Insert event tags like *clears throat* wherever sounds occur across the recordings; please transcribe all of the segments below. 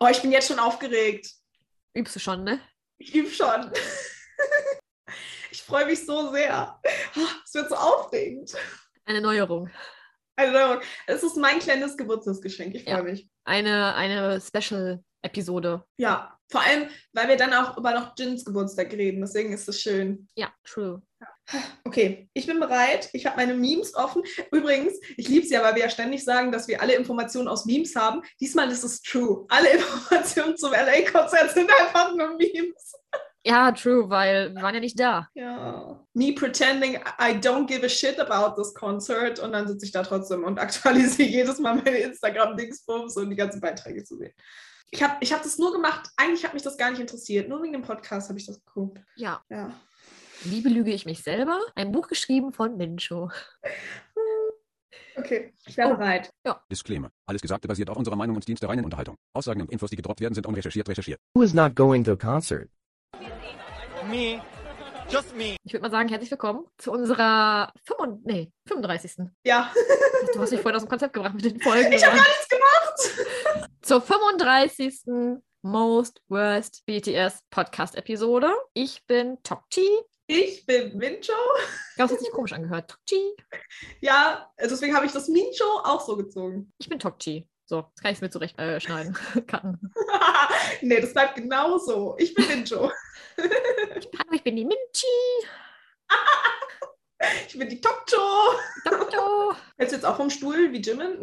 Oh, ich bin jetzt schon aufgeregt. Übst du schon, ne? Ich übe schon. *laughs* ich freue mich so sehr. Oh, es wird so aufregend. Eine Neuerung. Eine Neuerung. Es ist mein kleines Geburtstagsgeschenk. Ich freue Ja. mich. Eine, eine Special-Episode. Ja, vor allem, weil wir dann auch über noch Jins Geburtstag reden. Deswegen ist es schön. Ja, true. Okay, ich bin bereit. Ich habe meine Memes offen. Übrigens, ich liebe es ja, weil wir ja ständig sagen, dass wir alle Informationen aus Memes haben. Diesmal ist es true. Alle *laughs* Informationen zum LA-Konzert sind einfach nur Memes. Ja, true, weil wir waren ja nicht da. Ja. Me pretending I don't give a shit about this concert und dann sitze ich da trotzdem und aktualisiere jedes Mal meine Instagram-Dingsbums und die ganzen Beiträge zu sehen. Ich habe ich hab das nur gemacht, eigentlich hat mich das gar nicht interessiert. Nur wegen dem Podcast habe ich das geguckt. Ja. Ja. Wie belüge ich mich selber? Ein Buch geschrieben von Mincho. Okay, ich bin Oh. bereit. Disclaimer. Alles Gesagte basiert auf unserer Meinung und dient der reinen Unterhaltung. Aussagen und Infos, die gedroppt werden, sind unrecherchiert recherchiert. Who is not going to a concert? Me. Just me. Ich würde mal sagen, herzlich willkommen zu unserer 35, nee, 35. Ja, Du hast mich vorhin aus dem Konzept gebracht mit den Folgen. ich habe nichts gemacht. Zur 35. Most Worst BTS Podcast Episode. Ich bin Tokchi. Ich bin Mincho. Hat sich komisch angehört. Tokchi. Ja, deswegen habe ich das Mincho auch so gezogen. Ich bin Tokchi. So, jetzt kann ich es mir zurecht äh, schneiden. *laughs* *laughs* Nee, das bleibt genau so. Ich bin Mincho. Hallo, ich bin die Minchi. *laughs* Ich bin die Tokcho. Doktor. Hältst du jetzt auch vom Stuhl wie Jimin?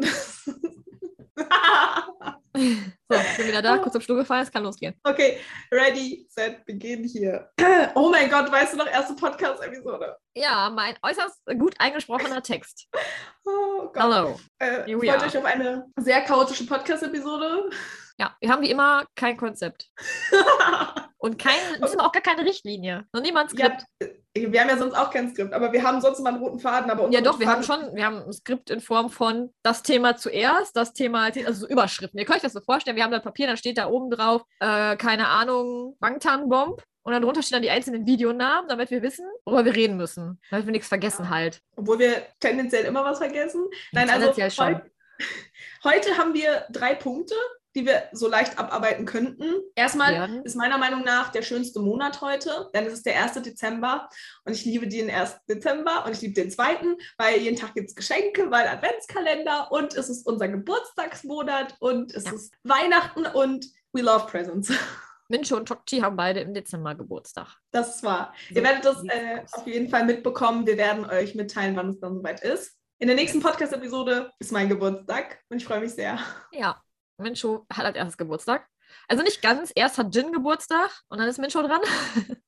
So, ich bin wieder da, kurz am Stuhl gefallen, es kann losgehen. okay, ready, set, begin hier. *clears throat* Oh mein Gott, weißt du noch, erste Podcast-Episode? Ja, mein äußerst gut eingesprochener Text. *laughs* Oh Gott. Hallo. Äh, freut are. euch auf eine sehr chaotische Podcast-Episode. Ja, wir haben wie immer kein Konzept. *laughs* Und kein, diesmal auch gar keine Richtlinie. Noch niemand ja, Skript. äh, wir haben ja sonst auch kein Skript, aber wir haben sonst immer einen roten Faden. Aber Ja, doch, wir roter haben Faden- schon, wir haben ein Skript in Form von das Thema zuerst, das Thema, als- also so Überschriften. Ihr könnt euch das so vorstellen, wir haben da Papier, dann steht da oben drauf, äh, keine Ahnung, Bangtan-Bomb. Und dann drunter stehen dann die einzelnen Videonamen, damit wir wissen, worüber wir reden müssen. Damit wir nichts vergessen halt. Obwohl wir tendenziell immer was vergessen. Nein, also Tendenziell schon. heu- *laughs* heute haben wir drei Punkte, die wir so leicht abarbeiten könnten. Erstmal Werden. ist meiner Meinung nach der schönste Monat heute, denn es ist der 1. Dezember und ich liebe den 1. Dezember und ich liebe den 2., weil jeden Tag gibt es Geschenke, weil Adventskalender und es ist unser Geburtstagsmonat und es Ja. ist Weihnachten und we love presents. *laughs* Mincho und Tokchi haben beide im Dezember Geburtstag. Das ist wahr. So Ihr werdet das äh, auf jeden Fall mitbekommen. Wir werden euch mitteilen, wann es dann soweit ist. In der nächsten Podcast-Episode ist mein Geburtstag und ich freue mich sehr. Ja, Mincho hat als erstes Geburtstag. Also nicht ganz, erst hat Jin Geburtstag und dann ist Mincho dran. *laughs*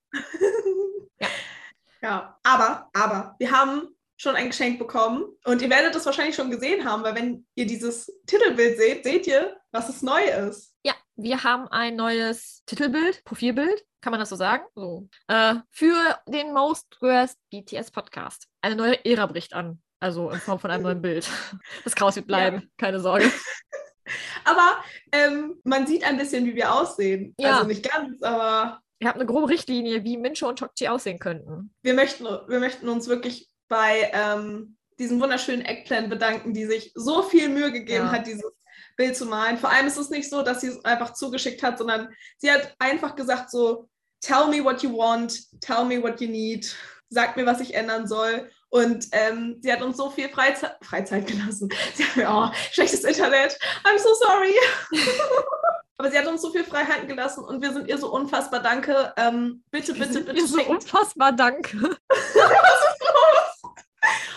Ja. ja, aber, aber, wir haben schon ein Geschenk bekommen und ihr werdet das wahrscheinlich schon gesehen haben, weil wenn ihr dieses Titelbild seht, seht ihr, was es neu ist. Ja, wir haben ein neues Titelbild, Profilbild, kann man das so sagen? So. Äh, für den Most Worst BTS Podcast. Eine neue Ära bricht an. Also in Form von einem neuen *laughs* Bild. Das Chaos wird bleiben, keine Sorge. *laughs* Aber ähm, man sieht ein bisschen, wie wir aussehen. Ja. Also nicht ganz, aber Ihr habt eine grobe Richtlinie, wie Mincho und Tokchi aussehen könnten. wir möchten, wir möchten uns wirklich bei ähm, diesem wunderschönen Eggplant bedanken, die sich so viel Mühe gegeben Ja. hat, dieses Bild zu malen. Vor allem ist es nicht so, dass sie es einfach zugeschickt hat, sondern sie hat einfach gesagt so, tell me what you want, tell me what you need, sag mir, was ich ändern soll. Und ähm, sie hat uns so viel Freizeit, Freizeit gelassen. *laughs* Sie hat mir, oh, schlechtes Internet, I'm so sorry. *laughs* Aber sie hat uns so viel Freiheiten gelassen und wir sind ihr so unfassbar danke. Ähm, bitte, bitte, bitte. Ihr so unfassbar danke. *laughs* was ist los?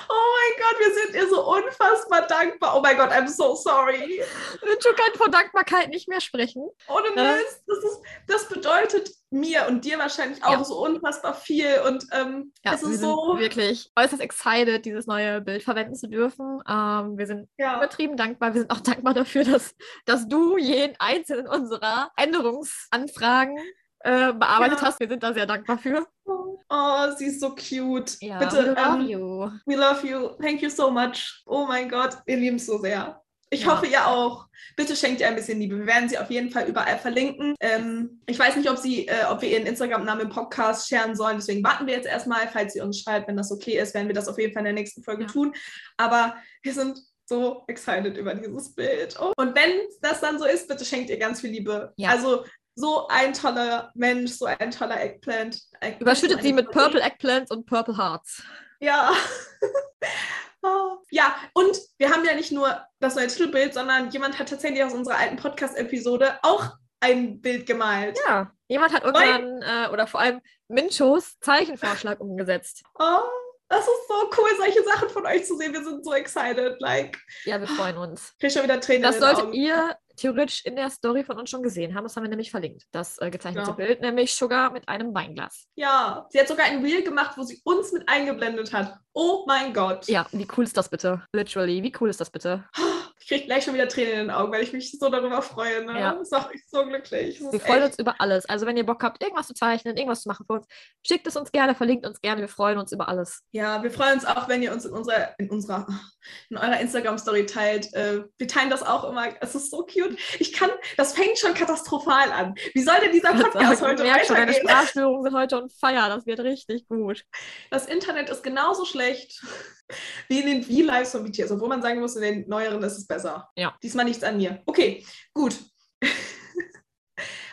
Oh mein Gott, wir sind ihr so unfassbar dankbar. Oh mein Gott, I'm so sorry. Mincho kann vor Dankbarkeit nicht mehr sprechen. Ohne Ja. Mist. Das, ist, das bedeutet mir und dir wahrscheinlich auch Ja. so unfassbar viel. Und ähm, Ja, es wir ist sind so. wirklich äußerst excited, dieses neue Bild verwenden zu dürfen. Ähm, wir sind Ja. übertrieben dankbar. Wir sind auch dankbar dafür, dass, dass du jeden einzelnen unserer Änderungsanfragen äh, bearbeitet hast. Wir sind da sehr dankbar für. Oh, sie ist so cute. Ja, Bitte, we love ähm, you. we love you. Thank you so much. Oh mein Gott, wir lieben es so sehr. Ich Ja. hoffe, ihr auch. Bitte schenkt ihr ein bisschen Liebe. Wir werden sie auf jeden Fall überall verlinken. Ähm, ich weiß nicht, ob, sie, äh, ob wir ihren Instagram-Namen im Podcast scheren sollen. Deswegen warten wir jetzt erstmal. Falls sie uns schreibt, wenn das okay ist, werden wir das auf jeden Fall in der nächsten Folge Ja. tun. Aber wir sind so excited über dieses Bild. Oh. Und wenn das dann so ist, bitte schenkt ihr ganz viel Liebe. Ja. Also so ein toller Mensch, so ein toller Eggplant. Eggplant Überschüttet sie mit. Purple Eggplants und Purple Hearts. Ja. *laughs* Oh. Ja, und wir haben ja nicht nur das neue Titelbild, sondern jemand hat tatsächlich aus unserer alten Podcast-Episode auch ein Bild gemalt. Ja, jemand hat unseren, äh, oder vor allem Minchos Zeichenvorschlag umgesetzt. Oh, das ist so cool, solche Sachen von euch zu sehen. Wir sind so excited. Like, Ja, wir freuen uns. ich krieg schon wieder Tränen Das solltet ihr theoretisch in der Story von uns schon gesehen haben. Das haben wir nämlich verlinkt. Das äh, gezeichnete Ja. Bild, nämlich Sugar mit einem Weinglas. Ja, sie hat sogar ein Reel gemacht, wo sie uns mit eingeblendet hat. Oh mein Gott. Ja, wie cool ist das bitte? Literally, wie cool ist das bitte? *gasps* Ich gleich schon wieder Tränen in den Augen, weil ich mich so darüber freue. Ne? Ja. Das macht mich so glücklich. Wir freuen echt- uns über alles. Also wenn ihr Bock habt, irgendwas zu zeichnen, irgendwas zu machen für uns, schickt es uns gerne, verlinkt uns gerne. Wir freuen uns über alles. Ja, wir freuen uns auch, wenn ihr uns in unserer, in unserer, in eurer Instagram-Story teilt. Äh, wir teilen das auch immer. Es ist so cute. Ich kann, das fängt schon katastrophal an. Wie soll denn dieser Podcast Ich heute merke schon, weitergehen? Sprachstörungen sind heute on fire. Das wird richtig gut. Das Internet ist genauso schlecht wie in den V-Lives von BTS, obwohl man sagen muss, in den neueren ist es besser. Ja. Diesmal nichts an mir. Okay, gut. *laughs*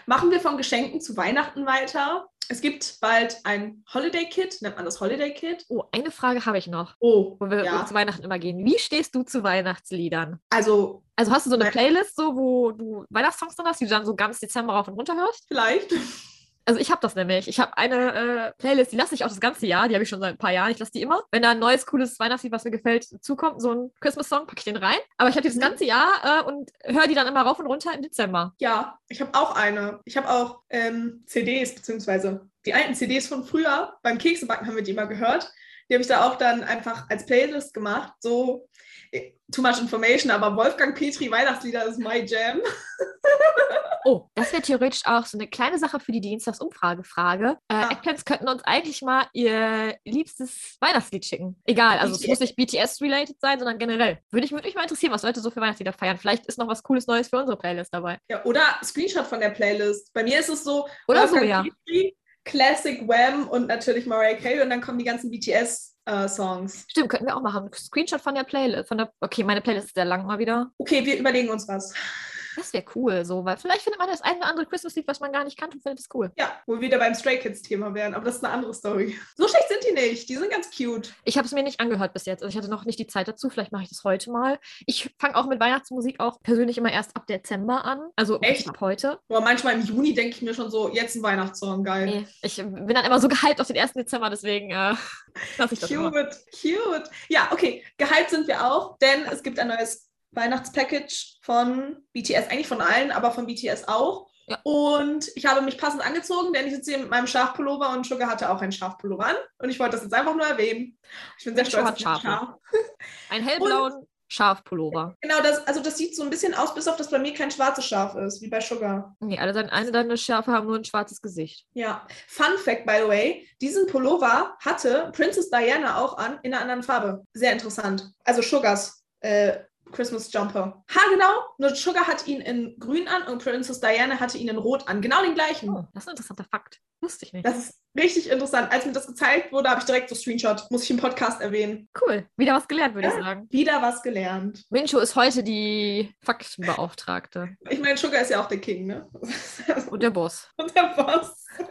Machen wir von Geschenken zu Weihnachten weiter. Es gibt bald ein Holiday Kit, nennt man das Holiday Kit? Oh, eine Frage habe ich noch, Oh, wo wir ja. zu Weihnachten immer gehen. Wie stehst du zu Weihnachtsliedern? Also Also hast du so eine Playlist, so, wo du Weihnachtssongs drin hast, die du dann so ganz Dezember rauf und runter hörst? vielleicht. Also ich habe das nämlich. Ich habe eine äh, Playlist, die lasse ich auch das ganze Jahr. Die habe ich schon seit ein paar Jahren. Ich lasse die immer. Wenn da ein neues, cooles Weihnachtslied, was mir gefällt, zukommt, so ein Christmas-Song, packe ich den rein. Aber ich habe die das Mhm. ganze Jahr äh, und höre die dann immer rauf und runter im Dezember. Ja, ich habe auch eine. Ich habe auch ähm, CDs, beziehungsweise die alten CDs von früher. Beim Keksebacken haben wir die immer gehört. Die habe ich da auch dann einfach als Playlist gemacht. So, eh, too much information, aber Wolfgang Petri Weihnachtslieder ist my jam. *laughs* Oh, das wäre theoretisch auch so eine kleine Sache für die Dienstagsumfrage-Frage. Äh, Ah. Eggplants könnten uns eigentlich mal ihr liebstes Weihnachtslied schicken. Egal, also es BTS. muss nicht BTS-related sein, sondern generell. Würde ich, würde mich mal interessieren, was Leute so für Weihnachtslieder feiern. Vielleicht ist noch was Cooles Neues für unsere Playlist dabei. Ja, oder Screenshot von der Playlist. Bei mir ist es so, Oder so, ja. Classic Wham und natürlich Mariah Carey und dann kommen die ganzen BTS-Songs. Stimmt, könnten wir auch machen. Screenshot von der Playlist. Von der, okay, meine Playlist ist sehr lang mal wieder. okay, wir überlegen uns was. Das wäre cool, so, weil vielleicht findet man das ein oder andere Christmas-Lied, was man gar nicht kannte und findet es cool. Ja, wo wir wieder beim Stray Kids-Thema wären, aber das ist eine andere Story. So schlecht sind die nicht. Die sind ganz cute. Ich habe es mir nicht angehört bis jetzt. Also ich hatte noch nicht die Zeit dazu. Vielleicht mache ich das heute mal. Ich fange auch mit Weihnachtsmusik auch persönlich immer erst ab Dezember an. Also Echt? ab heute. Boah, manchmal im Juni denke ich mir schon so, jetzt ein Weihnachtssong, geil. Nee, ich bin dann immer so *laughs* gehypt auf den 1. Dezember, deswegen äh, lasse ich das immer. Cute, cute. Ja, okay, gehypt sind wir auch, denn es gibt ein neues Weihnachtspackage von BTS, eigentlich von allen, aber von BTS auch. Ja. Und ich habe mich passend angezogen, denn ich sitze hier mit meinem Schafpullover und Sugar hatte auch einen Schafpullover an. Und ich wollte das jetzt einfach nur erwähnen. Ich bin sehr stolz auf. Schaf. *laughs* Einen hellblauen Schafpullover. Genau, das, also das sieht so ein bisschen aus, bis auf dass bei mir kein schwarzes Schaf ist, wie bei Sugar. Nee, alle deine, eine deiner Schafe haben nur ein schwarzes Gesicht. Ja, Fun Fact, by the way, diesen Pullover hatte Princess Diana auch an, in einer anderen Farbe. Sehr interessant. Also Sugars äh, Christmas Jumper. Ha, genau. Nur Sugar hat ihn in grün an und Princess Diana hatte ihn in rot an. Genau den gleichen. Oh, das ist ein interessanter Fakt. Wusste ich nicht. Das ist richtig interessant. Als mir das gezeigt wurde, habe ich direkt so Screenshot. Muss ich im Podcast erwähnen. cool. Wieder was gelernt, würde ich Ja. sagen. Wieder was gelernt. Mincho ist heute die Faktenbeauftragte Ich meine, Sugar ist ja auch der King, ne? *laughs* und der Boss. und der Boss. *laughs*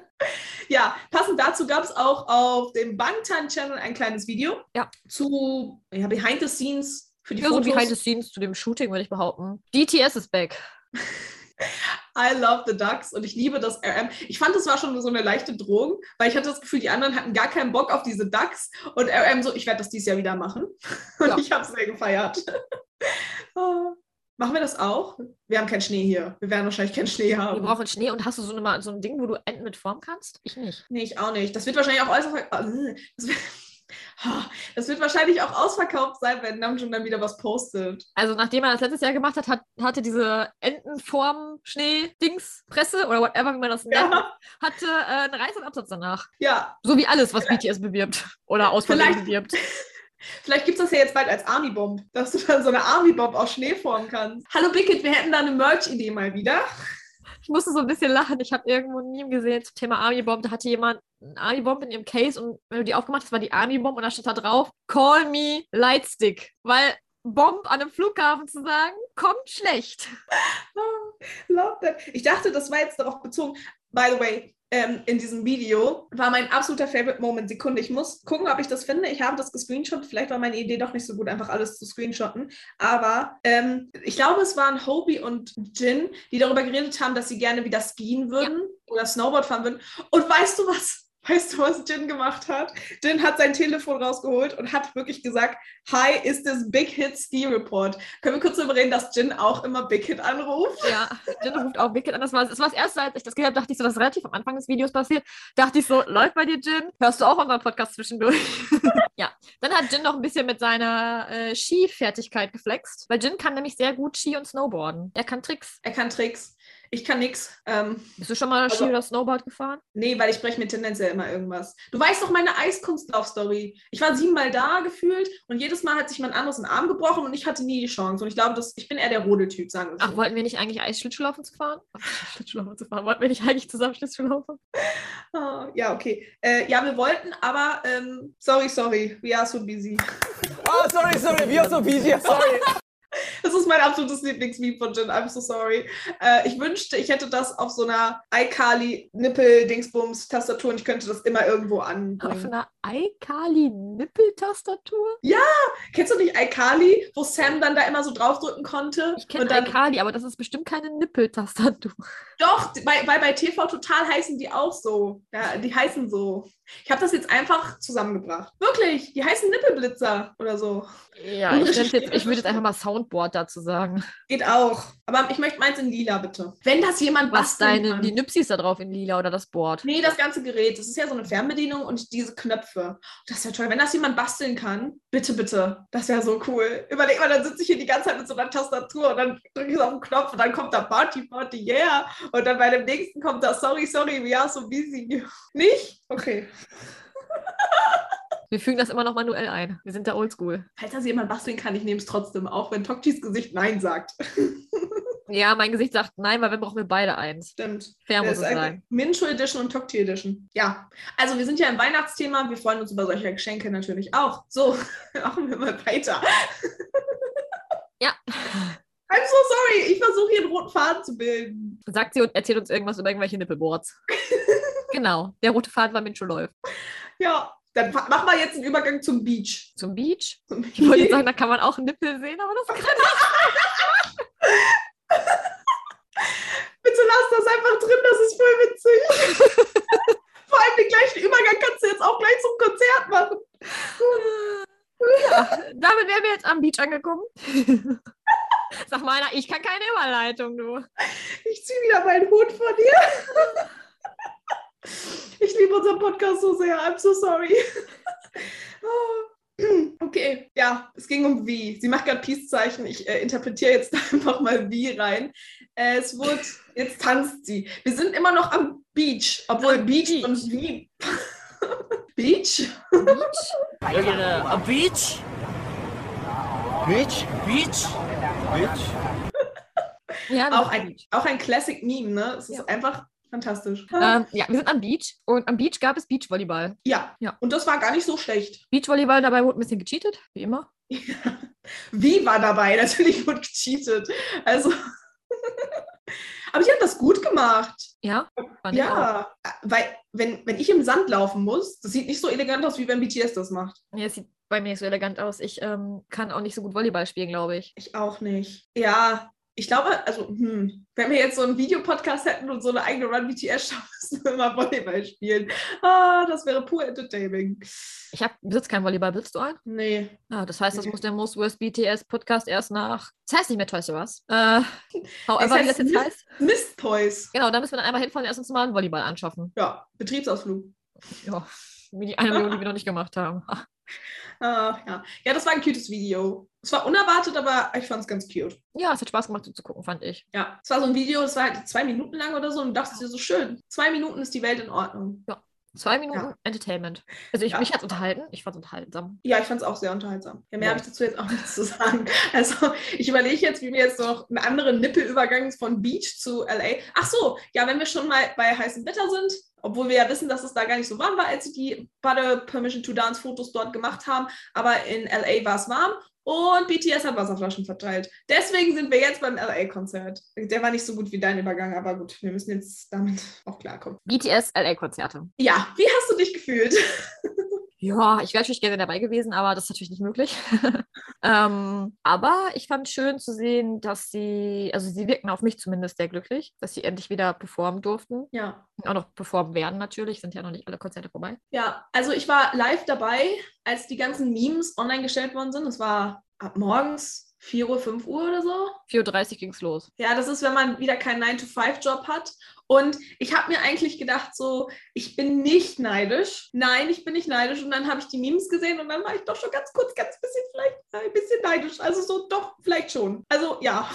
Ja, passend dazu gab es auch auf dem Bangtan Channel ein kleines Video Ja. zu ja, Behind the Scenes für die Ja, so Fotos. behind the scenes zu dem Shooting, würde ich behaupten. DTS ist back. *laughs* I love the Ducks und ich liebe das RM. Ich fand, es war schon so eine leichte Drohung, weil ich hatte das Gefühl, die anderen hatten gar keinen Bock auf diese Ducks und RM so, ich werde das dieses Jahr wieder machen. *laughs* Und Ja. ich habe es sehr gefeiert. *laughs* Ah. Machen wir das auch? Wir haben keinen Schnee hier. Wir werden wahrscheinlich keinen Schnee Wir haben. brauchen Schnee und hast du so, eine, so ein Ding, wo du Enten mit Form kannst? Ich nicht. Nee, ich auch nicht. Das wird wahrscheinlich auch äußerst. Das wird, das wird wahrscheinlich auch ausverkauft sein, wenn Namjoon dann wieder was postet. Also nachdem er das letztes Jahr gemacht hat, hat hatte diese Entenform-Schnee-Dings-Presse oder whatever, wie man das nennt, Ja, hatte äh, einen reißenden Absatz danach. ja. So wie alles, was BTS bewirbt oder aus Versehen Vielleicht- bewirbt. *laughs* Vielleicht gibt es das ja jetzt bald als Army Bomb, dass du dann so eine Army Bomb aus Schnee formen kannst. Hallo Bickett, wir hätten da eine Merch-Idee mal wieder. Ich musste so ein bisschen lachen. Ich habe irgendwo ein Meme gesehen zum Thema Army Bomb. Da hatte jemand eine Army Bomb in ihrem Case und wenn du die aufgemacht hast, war die Army Bomb und da stand da drauf, Call me Lightstick. Weil Bomb an einem Flughafen zu sagen, kommt schlecht. *laughs* Love that. Ich dachte, das war jetzt darauf bezogen. By the way, ähm, in diesem Video war mein absoluter Favorite Moment. Sekunde, ich muss gucken, ob ich das finde. Ich habe das gescreenshot. Vielleicht war meine Idee doch nicht so gut, einfach alles zu screenshotten. Aber ähm, ich glaube, es waren Hobie und Jin, die darüber geredet haben, dass sie gerne wieder skieren würden oder Snowboard fahren würden. Und weißt du was? Weißt du, was Jin gemacht hat? Jin hat sein Telefon rausgeholt und hat wirklich gesagt, Hi, ist das Big Hit Ski Report. Können wir kurz darüber reden, dass Jin auch immer Big Hit anruft? Ja, Jin ruft auch Wicked an. Das war, das war das erste, als ich das gehört habe, dachte ich so, das ist relativ am Anfang des Videos passiert. Dachte ich so, läuft bei dir, Jin? Hörst du auch unseren Podcast zwischendurch? *laughs* ja. Dann hat Jin noch ein bisschen mit seiner äh, Skifertigkeit geflext, weil Jin kann nämlich sehr gut Ski und Snowboarden. Er kann Tricks. Er kann Tricks. Ich kann nix. Ähm, Bist du schon mal Also- Ski oder Snowboard gefahren? nee, weil ich breche mir tendenziell immer irgendwas. Du weißt doch meine Eiskunstlauf-Story. Ich war siebenmal da gefühlt und jedes Mal hat sich mein anderes einen Arm gebrochen und ich hatte nie die Chance. Und ich glaube, dass, ich bin eher der Rodeltyp, sagen wir Ach, so. wollten wir nicht eigentlich Eisschlittschuhlaufen zu fahren? Ach, Schlittschuhlaufen zu fahren. Wollten wir nicht eigentlich zusammen Schlittschuhlaufen? *laughs* Ah, ja, okay. Äh, ja, wir wollten, aber ähm, sorry, sorry. We are so busy. Oh, sorry, sorry, we are so busy. Sorry. *laughs* *laughs* Das ist mein absolutes Lieblingsmeme von Jin. I'm so sorry. Äh, ich wünschte, ich hätte das auf so einer iCarly-Nippel-Dingsbums-Tastatur und ich könnte das immer irgendwo Auf anbringen. einer iCarly-Nippeltastatur? Kennst du nicht iCarly, wo Sam dann da immer so draufdrücken konnte? Ich kenne dann- iCarly, aber das ist bestimmt keine Nippeltastatur. Doch, bei, bei, bei TV Total heißen die auch so. Ja, die heißen so. Ich habe das jetzt einfach zusammengebracht. Wirklich, die heißen Nippelblitzer oder so. Ja, ich, *laughs* jetzt, ich würde jetzt einfach mal Soundboard dazu sagen. Geht auch. Aber ich möchte meins in lila, bitte. Wenn das jemand Was basteln deine, kann. die Nüpsis da drauf in lila oder das Board? Nee, das ganze Gerät. Das ist ja so eine Fernbedienung und diese Knöpfe. Das wäre toll. Wenn das jemand basteln kann, bitte, bitte. Das wäre so cool. Überleg mal, dann sitze ich hier die ganze Zeit mit so einer Tastatur und dann drücke ich auf den Knopf und dann kommt da Party, Party, yeah. Und dann bei dem nächsten kommt da Sorry, sorry, we are so busy. Nicht? Okay. *laughs* Wir fügen das immer noch manuell ein. Wir sind da oldschool. Falls das jemand basteln kann, ich nehme es trotzdem, auch wenn Tokchis Gesicht Nein sagt. *laughs* Ja, mein Gesicht sagt nein, weil wir brauchen wir beide eins. Stimmt. Fair muss es sein. Mincho Edition und Tokti Edition. Ja, also wir sind ja im Weihnachtsthema. Wir freuen uns über solche Geschenke natürlich auch. So, *laughs* machen wir mal weiter. *laughs* Ja. I'm so sorry. Ich versuche hier einen roten Faden zu bilden. Sagt sie und erzählt uns irgendwas über irgendwelche Nippelboards. genau. Der rote Faden war Mincho läuft. Ja, dann machen wir jetzt einen Übergang zum Beach. Zum Beach. Zum Ich wollte sagen, da kann man auch Nippel sehen, aber das kann *laughs* Bitte lass das einfach drin, das ist voll witzig. *laughs* Vor allem den gleichen Übergang kannst du jetzt auch gleich zum Konzert machen. Ja, damit wären wir jetzt am Beach angekommen. *laughs* Sag mal einer, ich kann keine Überleitung, du. Ich ziehe wieder meinen Hut von dir. Ich liebe unseren Podcast so sehr. I'm so sorry. Okay, ja, es ging um wie. Sie macht gerade Peace-Zeichen. Ich äh, interpretiere jetzt *laughs* einfach mal wie rein. Äh, es wird, jetzt tanzt sie. Wir sind immer noch am Beach, obwohl Am Beach, Beach. und wie. *laughs* Beach? Beach? A beach? Beach? Beach? Beach? *laughs* Ja, Auch ein, Beach. auch ein Classic-Meme, ne? Es ist Ja. einfach fantastisch. Ähm, ja, wir sind am Beach und am Beach gab es Beachvolleyball. Ja. Ja. und das war gar nicht so schlecht. Beachvolleyball, dabei wurde ein bisschen gecheatet, wie immer. *laughs* Wie war dabei? Natürlich wurde gecheatet. Also. *laughs* Aber ich habe das gut gemacht. Ja. Ja, weil wenn, wenn ich im Sand laufen muss, das sieht nicht so elegant aus, wie wenn BTS das macht. Ja, es sieht bei mir nicht so elegant aus. Ich ähm, kann auch nicht so gut Volleyball spielen, glaube ich. Ich auch nicht. Ja, ich glaube, also, hm, wenn wir jetzt so einen Videopodcast hätten und so eine eigene Run BTS-Show, *laughs* müssen wir immer Volleyball spielen. Ah, das wäre pur entertaining. Ich hab, besitze kein Volleyball. Besitzt du einen? Nee. Ah, das heißt, das Nee. muss der Most Worst BTS Podcast erst nach. Das heißt nicht mehr Toys R Us. Äh, however, Es wie das heißt jetzt Mist- heißt. Mist Toys. Genau, da müssen wir dann einmal hinfahren und erst uns mal einen Volleyball anschaffen. Ja, Betriebsausflug. Ja, wie die eine Million, die wir noch nicht gemacht haben. *laughs* Ah, ja. ja, das war ein cutes Video. Es war unerwartet, aber ich fand es ganz cute. Ja, es hat Spaß gemacht, so zu gucken, fand ich. Ja, es war so ein Video, das war halt zwei Minuten lang oder so und du dachtest dir so schön. Zwei Minuten ist die Welt in Ordnung. Zwei Minuten Ja. Entertainment. Also ich, Ja. mich hat es unterhalten. Ich fand es unterhaltsam. Ja, ich fand es auch sehr unterhaltsam. Ja, mehr Ja. habe ich dazu jetzt auch nichts zu sagen. Also, ich überlege jetzt, wie wir jetzt noch einen anderen Nippelübergang von Beach zu LA. Ach so, ja, wenn wir schon mal bei heißem Wetter sind, obwohl wir ja wissen, dass es da gar nicht so warm war, als sie die Butter Permission to Dance Fotos dort gemacht haben, aber in LA war es warm Und BTS hat Wasserflaschen verteilt. Deswegen sind wir jetzt beim LA-Konzert. Der war nicht so gut wie dein Übergang, aber gut, wir müssen jetzt damit auch klarkommen. BTS LA-Konzerte. Ja, wie hast du dich gefühlt? *laughs* Ja, ich wäre natürlich gerne dabei gewesen, aber das ist natürlich nicht möglich. *laughs* ähm, aber ich fand schön zu sehen, dass sie, also sie wirken auf mich zumindest sehr glücklich, dass sie endlich wieder performen durften. Ja. Auch noch performen werden natürlich, sind ja noch nicht alle Konzerte vorbei. Ja, also ich war live dabei, als die ganzen Memes online gestellt worden sind. Es war ab morgens 4 Uhr, 5 Uhr oder so. 4.30 Uhr ging es los. Ja, das ist, wenn man wieder keinen 9-to-5-Job hat. Und ich habe mir eigentlich gedacht, so, ich bin nicht neidisch. Nein, ich bin nicht neidisch. Und dann habe ich die Memes gesehen und dann war ich doch schon ganz kurz, ganz bisschen vielleicht ein bisschen neidisch. Also so, doch, vielleicht schon. Also ja.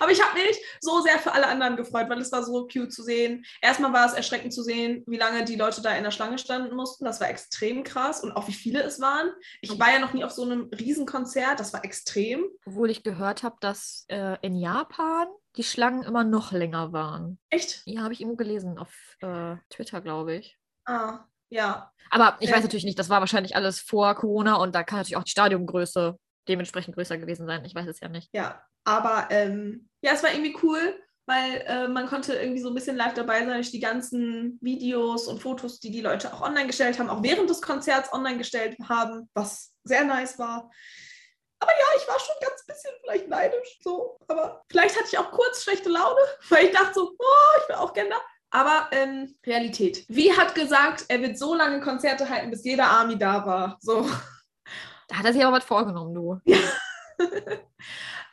Aber ich habe mich so sehr für alle anderen gefreut, weil es war so cute zu sehen. Erstmal war es erschreckend zu sehen, wie lange die Leute da in der Schlange standen mussten. Das war extrem krass und auch wie viele es waren. Ich war ja noch nie auf so einem Riesenkonzert. Das war extrem. Obwohl ich gehört habe, dass äh, in Japan die Schlangen immer noch länger waren. Echt? Ja, habe ich irgendwo gelesen auf äh, Twitter, glaube ich. Ah, ja. Aber ich Äh. weiß natürlich nicht, das war wahrscheinlich alles vor Corona und da kann natürlich auch die Stadiongröße dementsprechend größer gewesen sein. Ich weiß es ja nicht. Ja, aber ähm, ja, es war irgendwie cool, weil äh, man konnte irgendwie so ein bisschen live dabei sein durch die ganzen Videos und Fotos, die die Leute auch online gestellt haben, auch während des Konzerts online gestellt haben, was sehr nice war. Aber ja, ich war schon ganz bisschen vielleicht neidisch, so. Aber vielleicht hatte ich auch kurz schlechte Laune, *laughs* weil ich dachte so, oh, ich will auch da. Aber ähm, Realität. Wie hat gesagt, er wird so lange Konzerte halten, bis jeder Army da war. So. Da hat er sich aber was vorgenommen, du. *laughs*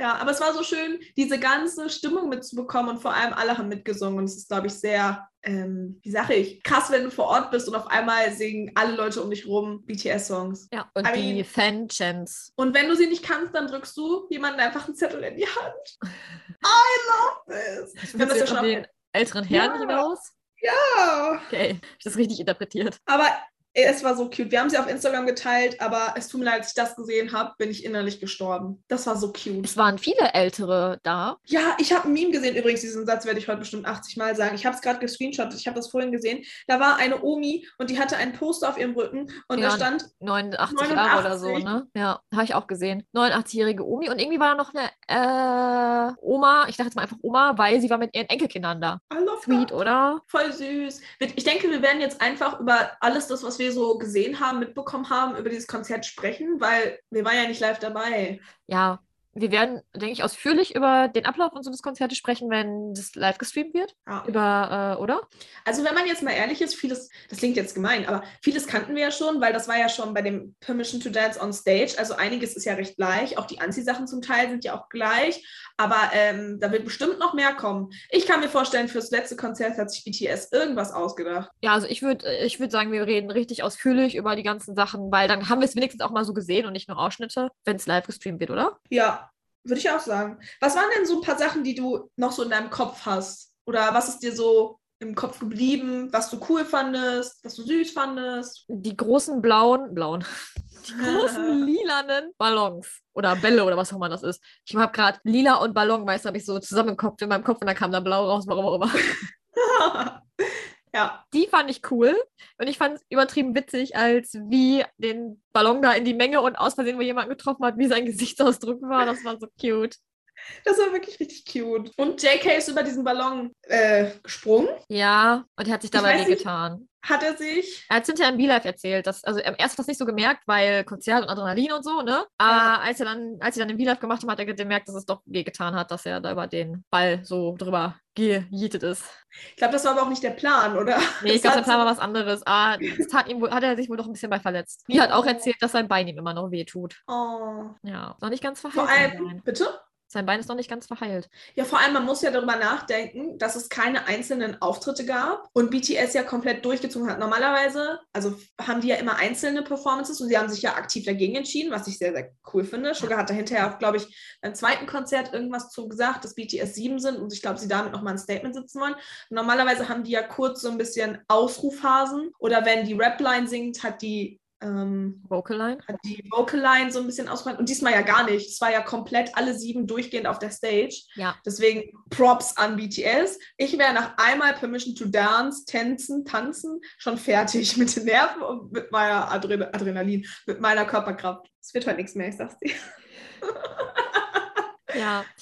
Ja, aber es war so schön, diese ganze Stimmung mitzubekommen und vor allem alle haben mitgesungen. Und es ist, glaube ich, sehr, ähm, wie sage ich, krass, wenn du vor Ort bist und auf einmal singen alle Leute um dich rum BTS-Songs. Ja, und I die mean- Fan-Chants. Und wenn du sie nicht kannst, dann drückst du jemandem einfach einen Zettel in die Hand. I love this. Wir haben das ja schon den älteren Herrn Ja. hinaus? Ja. Okay, ich das richtig interpretiert. Aber es war so cute. Wir haben sie auf Instagram geteilt, aber es tut mir leid, als ich das gesehen habe, bin ich innerlich gestorben. Das war so cute. Es waren viele Ältere da. Ja, ich habe ein Meme gesehen, übrigens, diesen Satz werde ich heute bestimmt 80 Mal sagen. Ich habe es gerade gescreenshottet, ich habe das vorhin gesehen. Da war eine Omi und die hatte ein Poster auf ihrem Rücken und Ja. da stand, 89, Jahre oder so, 89. ne? Ja, habe ich auch gesehen. 89-jährige Omi und irgendwie war da noch eine äh, Oma, ich dachte jetzt mal einfach Oma, weil sie war mit ihren Enkelkindern da. I love Sweet, that. oder? Voll süß. Ich denke, wir werden jetzt einfach über alles das, was wir so gesehen haben, mitbekommen haben, über dieses Konzert sprechen, weil wir waren ja nicht live dabei. Ja, wir werden, denke ich, ausführlich über den Ablauf und so des Konzertes sprechen, wenn das live gestreamt wird. Ja. Über, äh, oder? Also wenn man jetzt mal ehrlich ist, vieles, das klingt jetzt gemein, aber vieles kannten wir ja schon, weil das war ja schon bei dem Permission to Dance on Stage. Also einiges ist ja recht gleich. Auch die Anziehsachen zum Teil sind ja auch gleich. Aber ähm, da wird bestimmt noch mehr kommen. Ich kann mir vorstellen, fürs letzte Konzert hat sich BTS irgendwas ausgedacht. Ja, also ich würde ich würd sagen, wir reden richtig ausführlich über die ganzen Sachen, weil dann haben wir es wenigstens auch mal so gesehen und nicht nur Ausschnitte, wenn es live gestreamt wird, oder? Ja, würde ich auch sagen. Was waren denn so ein paar Sachen, die du noch so in deinem Kopf hast? Oder was ist dir so im Kopf geblieben, was du cool fandest, was du süß fandest? Die großen blauen, blauen, *laughs* die großen *laughs* lilanen Ballons oder Bälle oder was auch immer das ist. Ich habe gerade lila und Ballonmeister habe ich so zusammen im Kopf, in meinem Kopf und dann kam da blau raus, warum auch immer. *laughs* ja, Die fand ich cool und ich fand es übertrieben witzig, als wie den Ballon da in die Menge und aus Versehen, wo jemand getroffen hat, wie sein Gesichtsausdruck war. Das war so cute. das war wirklich richtig cute. Und JK ist über diesen Ballon äh, gesprungen. Ja, und er hat sich dabei wehgetan. Hat er sich? Er hat hinterher im B-Live erzählt, dass, also er erst hat das nicht so gemerkt, weil Konzert und Adrenalin und so, ne? Aber Ja. als er dann, als sie dann im B-Live gemacht haben, hat er gemerkt, dass es doch wehgetan hat, dass er da über den Ball so drüber gejietet ist. Ich glaube, das war aber auch nicht der Plan, oder? Nee, ich glaube, der Plan war was anderes. Ah, das tat ihm wohl, hat er sich wohl doch ein bisschen bei verletzt. Die hat auch erzählt, dass sein Bein ihm immer noch wehtut. Oh. Ja, noch nicht ganz verheilt. Vor allem, bitte? Sein Bein ist noch nicht ganz verheilt. Ja, vor allem, man muss ja darüber nachdenken, dass es keine einzelnen Auftritte gab und BTS ja komplett durchgezogen hat. Normalerweise, also haben die ja immer einzelne Performances und sie haben sich ja aktiv dagegen entschieden, was ich sehr, sehr cool finde. Sugar hat da hinterher auch, glaube ich, beim zweiten Konzert irgendwas zu gesagt, dass BTS sieben sind und ich glaube, sie damit nochmal ein Statement sitzen wollen. Normalerweise haben die ja kurz so ein bisschen Ausrufphasen oder wenn die Rapline singt, hat die ähm, Vocaline. hat die Vocal Line so ein bisschen ausgemacht. Und diesmal ja gar nicht. Es war ja komplett alle sieben durchgehend auf der Stage. Ja. Deswegen Props an BTS. Ich wäre nach einmal Permission to Dance, Tänzen, Tanzen schon fertig *laughs* mit den Nerven und mit meiner Adren Adrenalin, mit meiner Körperkraft. Es wird heute nichts mehr, ich sag's dir. *laughs* Ja. *laughs*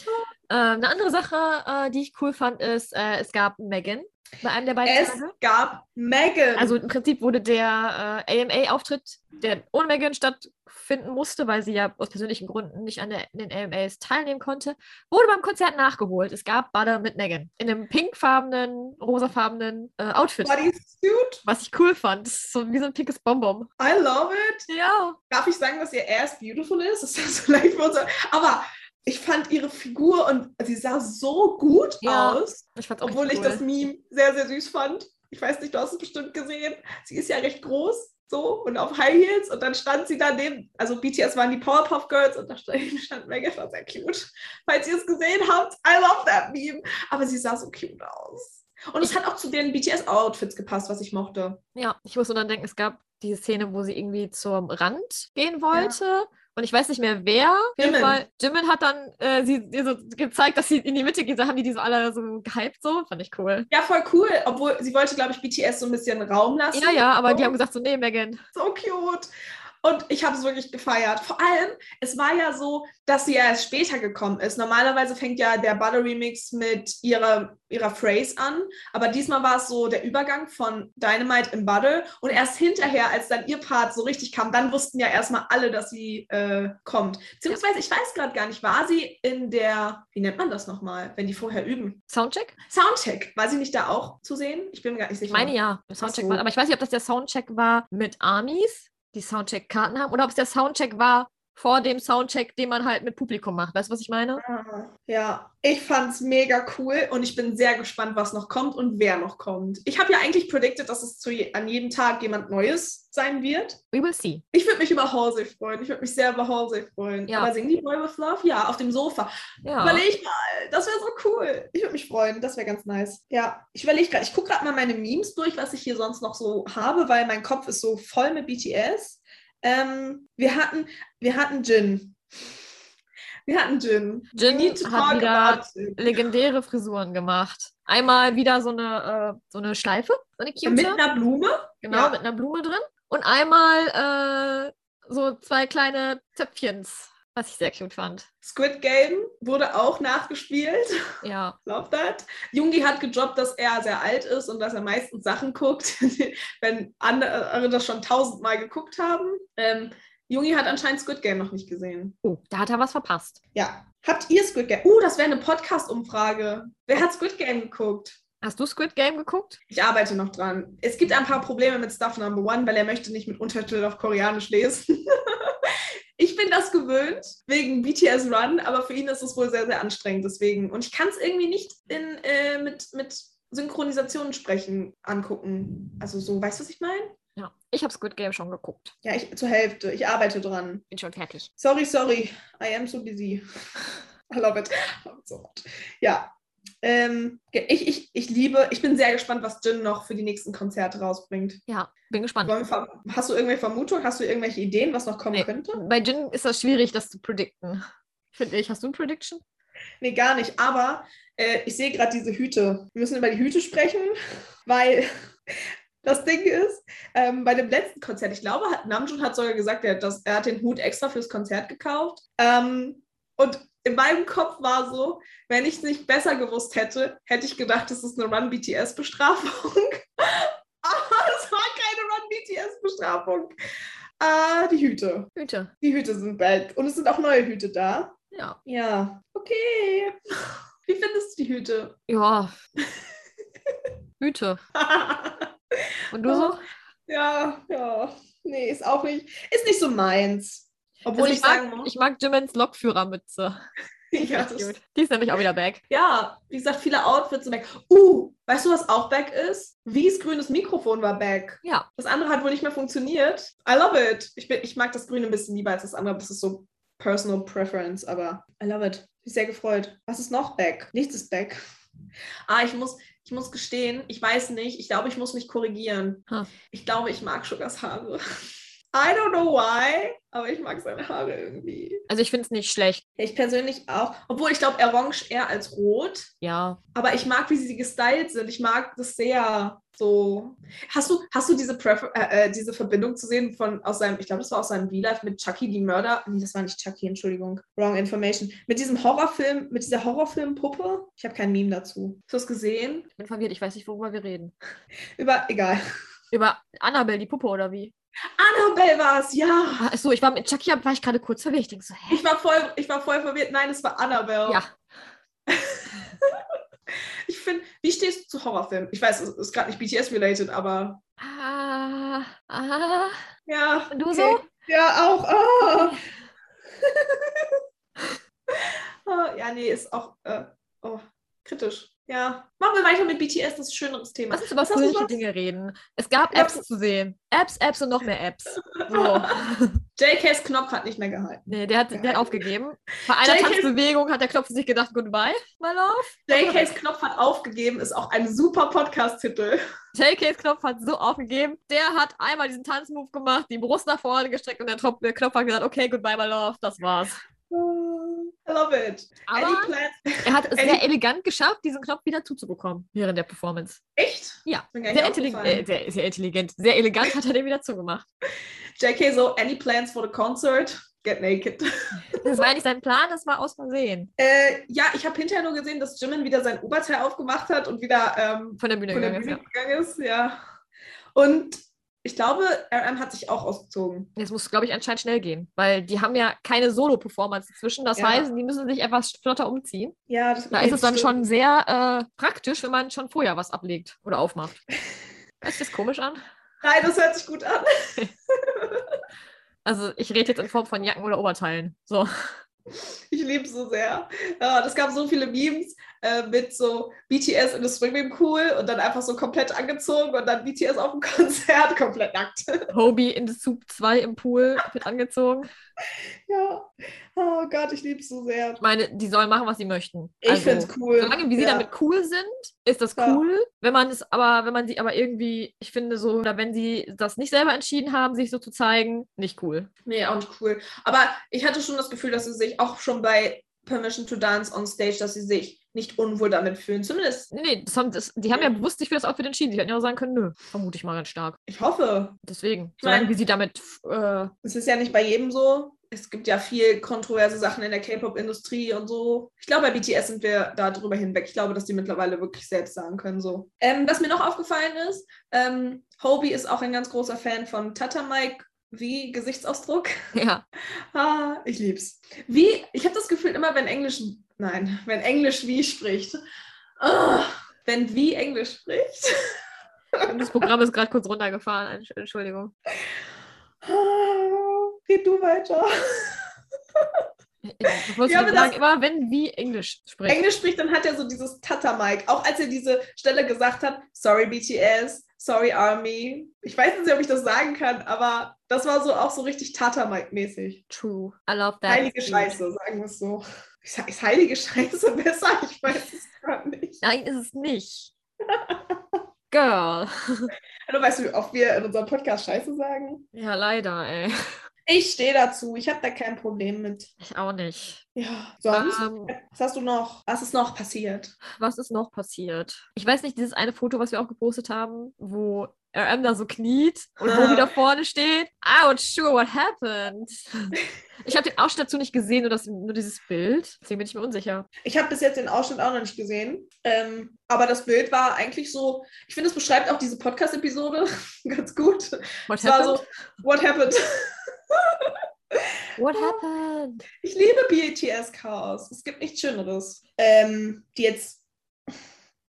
Ähm, eine andere Sache, äh, die ich cool fand, ist, äh, es gab Megan bei einem der beiden Es Tage. gab Megan. Also im Prinzip wurde der äh, AMA-Auftritt, der ohne Megan stattfinden musste, weil sie ja aus persönlichen Gründen nicht an der, den AMAs teilnehmen konnte, wurde beim Konzert nachgeholt. Es gab Butter mit Megan in einem pinkfarbenen, rosafarbenen äh, Outfit, Bodysuit. was ich cool fand. Das ist so wie so ein pinkes Bonbon. I love it. Ja. Darf ich sagen, dass ihr Ass beautiful ist? Das ist so leicht für uns. Aber ich fand ihre Figur und sie sah so gut Ja, aus. Ich Obwohl ich richtig das cool. Meme sehr, sehr süß fand. Ich weiß nicht, du hast es bestimmt gesehen. Sie ist ja recht groß, so, und auf High Heels. Und dann stand sie daneben, also BTS waren die Powerpuff Girls und da *laughs* stand, Megan, war sehr cute. Falls ihr es gesehen habt, I love that Meme. Aber sie sah so cute aus. Und es hat auch zu den BTS-Outfits gepasst, was ich mochte. Ja, ich muss nur dann denken, es gab diese Szene, wo sie irgendwie zum Rand gehen wollte. Und ich weiß nicht mehr wer. Auf jeden Jimin. Fall, Jimin hat dann äh, sie, ihr so gezeigt, dass sie in die Mitte geht. Da haben die die so alle so gehypt, so. Fand ich cool. Ja, voll cool. Obwohl sie wollte, glaube ich, BTS so ein bisschen Raum lassen. Ja, ja, aber die So. haben gesagt so, nee, Megan. so cute. Und ich habe es wirklich gefeiert. Vor allem, es war ja so, dass sie ja erst später gekommen ist. Normalerweise fängt ja der Butter Remix mit ihrer, ihrer Phrase an. Aber diesmal war es so der Übergang von Dynamite in Butter. Und erst hinterher, als dann ihr Part so richtig kam, dann wussten ja erstmal alle, dass sie äh, kommt. Beziehungsweise, ich weiß gerade gar nicht, war sie in der, wie nennt man das nochmal, wenn die vorher üben? Soundcheck? Soundcheck. War sie nicht da auch zu sehen? Ich bin mir gar nicht sicher. Ich meine ja, Soundcheck so. war. Aber ich weiß nicht, ob das der Soundcheck war mit Armies, die Soundcheck-Karten haben, oder ob es der Soundcheck war vor dem Soundcheck, den man halt mit Publikum macht. Weißt du, was ich meine? Ah, Ja, ich fand's mega cool und ich bin sehr gespannt, was noch kommt und wer noch kommt. Ich habe ja eigentlich predicted, dass es zu je, an jedem Tag jemand Neues sein wird. We will see. Ich würde mich über Halsey freuen. Ich würde mich sehr über Halsey freuen. Ja. Aber singen die Boy with Love? Ja, auf dem Sofa. Ja. Überleg mal, das wäre so cool. Ich würde mich freuen, das wäre ganz nice. Ja, ich überlege gerade, ich gucke gerade mal meine Memes durch, was ich hier sonst noch so habe, weil mein Kopf ist so voll mit BTS. Ähm, wir hatten, wir hatten Jin. Wir hatten need to hat wieder Jin. legendäre Frisuren gemacht. Einmal wieder so eine, äh, so eine Schleife, so eine cute. Mit einer Blume? Genau, Ja. mit einer Blume drin. Und einmal äh, so zwei kleine Töpfchens, was ich sehr cute fand. Squid Game wurde auch nachgespielt. Ja, *laughs* Love that. Jungi hat gedroppt, dass er sehr alt ist und dass er meistens Sachen guckt, *laughs* wenn andere das schon tausendmal geguckt haben. Ähm, Jungi hat anscheinend Squid Game noch nicht gesehen. oh, da hat er was verpasst. Ja. Habt ihr Squid Game? Uh, das wäre eine Podcast-Umfrage. Wer hat Squid Game geguckt? Hast du Squid Game geguckt? Ich arbeite noch dran. Es gibt ein paar Probleme mit Stuff Number One, weil er möchte nicht mit Untertitel auf Koreanisch lesen. *laughs* ich bin das gewöhnt wegen BTS Run, aber für ihn ist es wohl sehr, sehr anstrengend deswegen. Und ich kann es irgendwie nicht in, äh, mit, mit Synchronisationen sprechen angucken. Also so, weißt du, was ich meine? Ja, ich habe Squid Game schon geguckt. Ja, ich zur Hälfte. Ich arbeite dran. Bin schon fertig. Sorry, sorry. I am so busy. *laughs* I love it. So much. Ja. Ähm, ich, ich, ich liebe, ich bin sehr gespannt, was Jin noch für die nächsten Konzerte rausbringt. Ja, bin gespannt. Hast du irgendwelche Vermutungen? Hast du irgendwelche Ideen, was noch kommen Nee. könnte? Bei Jin ist das schwierig, das zu predikten. Finde ich. Hast du ein Prediction? Nee, gar nicht. Aber äh, ich sehe gerade diese Hüte. Wir müssen über die Hüte sprechen, *laughs* weil *laughs* das Ding ist, ähm, bei dem letzten Konzert, ich glaube, hat, Namjoon hat sogar gesagt, er, hat das, er hat den Hut extra fürs Konzert gekauft. Ähm, und in meinem Kopf war so, wenn ich es nicht besser gewusst hätte, hätte ich gedacht, das ist eine Run-BTS-Bestrafung. *laughs* Aber es war keine Run-BTS-Bestrafung. Ah, die Hüte. Hüte. Die Hüte sind back. Und es sind auch neue Hüte da. Ja. Ja, okay. Wie findest du die Hüte? Ja. Hüte. *laughs* Und du so? ja, ja. Nee, ist auch nicht, ist nicht so meins. Obwohl Also ich, ich, mag, sagen muss, ich mag Jimmins Lokführermütze. *laughs* Die ist ja, das. Die ist nämlich auch wieder back. ja, wie gesagt, viele Outfits sind back. Uh, weißt du, was auch back ist? Wies grünes Mikrofon war back. Ja. Das andere hat wohl nicht mehr funktioniert. I love it. Ich, bin, ich mag das Grüne ein bisschen lieber als das andere. Das ist so personal preference, aber I love it. Ich bin sehr gefreut. Was ist noch back? Nichts ist back. *laughs* Ah, ich muss, ich muss gestehen, ich weiß nicht. Ich glaube, ich muss mich korrigieren. Huh. Ich glaube, ich mag Sugars Haare. *laughs* I don't know why, aber ich mag seine Haare irgendwie. Also ich finde es nicht schlecht. Ich persönlich auch. Obwohl ich glaube, Orange eher als Rot. Ja. Aber ich mag, wie sie gestylt sind. Ich mag das sehr so. Hast du, hast du diese, Prefer äh, äh, diese Verbindung zu sehen von aus seinem, ich glaube, das war aus seinem V-Life mit Chucky, die Mörder. Nee, das war nicht Chucky, Entschuldigung. Wrong information. Mit diesem Horrorfilm, mit dieser Horrorfilmpuppe. Ich habe kein Meme dazu. Hast du das gesehen? Ich bin verwirrt, ich weiß nicht, worüber wir reden. Über, egal. Über Annabelle, die Puppe oder wie? Annabelle war es, ja. Achso, ich war mit Chucky, war ich gerade kurz verwirrt. Ich denke so, hä? Ich war voll, ich war voll verwirrt. Nein, es war Annabelle. Ja. *laughs* Ich finde, wie stehst du zu Horrorfilmen? Ich weiß, es ist gerade nicht BTS-related, aber Ah, ah. ja. Und du okay. so? Ja, auch. Ah. *laughs* *laughs* Ah, ja, nee, ist auch äh, oh, kritisch. Ja. Machen wir weiter mit BTS, das ist ein schöneres Thema. Lass uns über fröhliche? Dinge reden. Es gab Ja, Apps zu sehen. Apps, Apps und noch mehr Apps. So. *laughs* JKs Knopf hat nicht mehr gehalten. Nee, der hat, der hat aufgegeben. Bei *laughs* einer JK Tanzbewegung hat der Knopf sich gedacht, goodbye, my love. JKs Knopf hat aufgegeben, ist auch ein super Podcast-Titel. JKs Knopf hat so aufgegeben. Der hat einmal diesen Tanzmove gemacht, die Brust nach vorne gestreckt und der Knopf hat gesagt, okay, goodbye, my love, das war's. *laughs* I love it. Aber er hat es Any- sehr elegant geschafft, diesen Knopf wieder zuzubekommen während der Performance. Echt? Ja, sehr, intelli aufgefallen. äh, sehr, sehr intelligent. Sehr elegant hat er den wieder zugemacht. *laughs* JK so, any plans for the concert? Get naked. *laughs* Das war ja nicht sein Plan, das war aus Versehen. Äh, ja, ich habe hinterher nur gesehen, dass Jimin wieder sein Oberteil aufgemacht hat und wieder ähm, Von der Bühne von der gegangen ist, Bühne ja. gegangen ist. Ja. Und ich glaube, RM hat sich auch ausgezogen. Jetzt muss, glaube ich, anscheinend schnell gehen, weil die haben ja keine Solo-Performance dazwischen. Das Ja. heißt, die müssen sich etwas flotter umziehen. Ja, das Da ist es dann schon sehr äh, praktisch, wenn man schon vorher was ablegt oder aufmacht. *laughs* Hört sich das komisch an? Nein, das hört sich gut an. *laughs* Also ich rede jetzt in Form von Jacken oder Oberteilen. So. Ich liebe es so sehr. Ja, es gab so viele Memes äh, mit so BTS in the Swimming Pool und dann einfach so komplett angezogen und dann BTS auf dem *laughs* Konzert komplett nackt. Hobie in the Soup 2 im Pool wird angezogen. ja. Oh Gott, ich liebe es so sehr. Ich meine, die sollen machen, was sie möchten. Ich Also, finde es cool. Solange wie sie ja. damit cool sind, ist das Ja. cool. Wenn man es aber, wenn man sie aber irgendwie, ich finde so, oder wenn sie das nicht selber entschieden haben, sich so zu zeigen, nicht cool. Nee, auch nicht cool. Aber ich hatte schon das Gefühl, dass sie sich auch schon bei Permission to Dance on Stage, dass sie sich nicht unwohl damit fühlen. Zumindest, Nee, haben, das, die haben ja bewusst sich für das Outfit entschieden. Sie hätten ja auch sagen können, nö, vermute ich mal ganz stark. ich hoffe. Deswegen, Ich mein- solange wie sie damit, äh, Es ist ja nicht bei jedem so. Es gibt ja viel kontroverse Sachen in der K-Pop-Industrie und so. Ich glaube, bei BTS sind wir da drüber hinweg. Ich glaube, dass die mittlerweile wirklich selbst sagen können. So. Ähm, was mir noch aufgefallen ist, ähm, Hobie ist auch ein ganz großer Fan von Tata Mike wie Gesichtsausdruck. ja, *laughs* Ah, ich lieb's. Wie, ich habe das Gefühl, immer wenn Englisch, nein, wenn Englisch wie spricht. Ah, wenn wie Englisch spricht. *laughs* das Programm ist gerade kurz runtergefahren. Entsch- Entschuldigung. Ah, Red du weiter. Ich wollte Ja, aber sagen, immer wenn wie Englisch spricht. Englisch spricht, dann hat er so dieses Tata-Mic. Auch als er diese Stelle gesagt hat, sorry BTS, sorry Army. Ich weiß nicht, ob ich das sagen kann, aber das war so auch so richtig Tata-Mic-mäßig. True. I love that. Heilige Scheiße, sagen wir es so. Ist, heilige Scheiße *laughs* besser? Ich weiß es gar nicht. Nein, ist es nicht. *laughs* Girl. Du weißt, wie oft wir in unserem Podcast Scheiße sagen? Ja, leider, ey. Ich stehe dazu. Ich habe da kein Problem mit. Ich auch nicht. Ja, sonst? Ähm, Was hast du noch? Was ist noch passiert? was ist noch passiert? Ich weiß nicht, dieses eine Foto, was wir auch gepostet haben, wo RM da so kniet und Ah. wo wieder vorne steht. Ouch, sure, what happened? Ich habe den Ausschnitt dazu nicht gesehen, nur, das, nur dieses Bild. Deswegen bin ich mir unsicher. Ich habe bis jetzt den Ausschnitt auch noch nicht gesehen. Ähm, aber das Bild war eigentlich so, ich finde, es beschreibt auch diese Podcast-Episode *laughs* ganz gut. What Es war happened? so, what happened? What happened? Ich liebe BATS-Chaos. Es gibt nichts Schöneres. Ähm, die jetzt,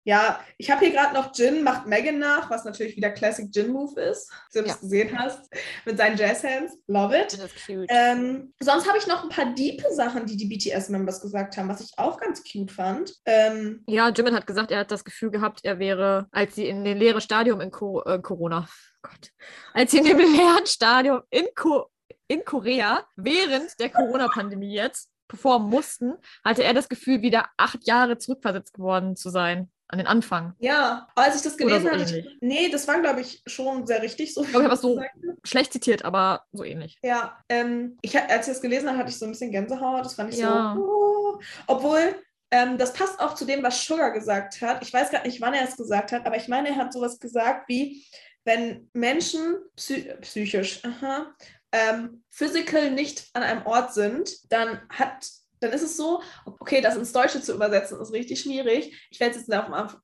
ja, ich habe hier gerade noch Jin macht Megan nach, was natürlich wieder Classic Jin-Move ist, wenn du Ja. es gesehen hast, mit seinen Jazz-Hands. Love it. Das ist cute. Ähm, sonst habe ich noch ein paar diepe Sachen, die die BTS-Members gesagt haben, was ich auch ganz cute fand. Ähm, Ja, Jimin hat gesagt, er hat das Gefühl gehabt, er wäre, als sie in dem leeren Stadium in Co äh, Corona, Gott, als sie in dem *laughs* leeren Stadium in, Co in Korea während der Corona-Pandemie jetzt performen mussten, hatte er das Gefühl, wieder acht Jahre zurückversetzt geworden zu sein. An den Anfang. Ja, als ich das gelesen so hatte, nee, das war, glaube ich, schon sehr richtig. So Ich glaube, ich habe es so *laughs* schlecht zitiert, aber so ähnlich. Ja, ähm, ich, als ich das gelesen habe, hatte ich so ein bisschen Gänsehaut. Das fand ich Ja. so. Oh. Obwohl, ähm, das passt auch zu dem, was Sugar gesagt hat. Ich weiß gerade nicht, wann er es gesagt hat, aber ich meine, er hat sowas gesagt wie, wenn Menschen psy psychisch, aha, ähm, physical nicht an einem Ort sind, dann hat. Dann ist es so, okay, das ins Deutsche zu übersetzen ist richtig schwierig. Ich werde es jetzt auf Anfang.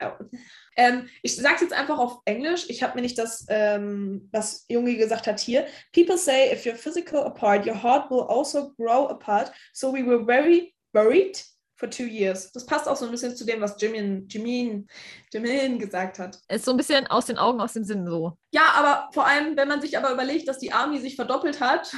Ähm, ich sage es jetzt einfach auf Englisch. Ich habe mir nicht das, ähm, was Jungi gesagt hat hier. People say if you're physical apart, your heart will also grow apart. So we were very worried for two years. Das passt auch so ein bisschen zu dem, was Jimin, Jimin, Jimin gesagt hat. Ist so ein bisschen aus den Augen, aus dem Sinn so. Ja, aber vor allem, wenn man sich aber überlegt, dass die Army sich verdoppelt hat.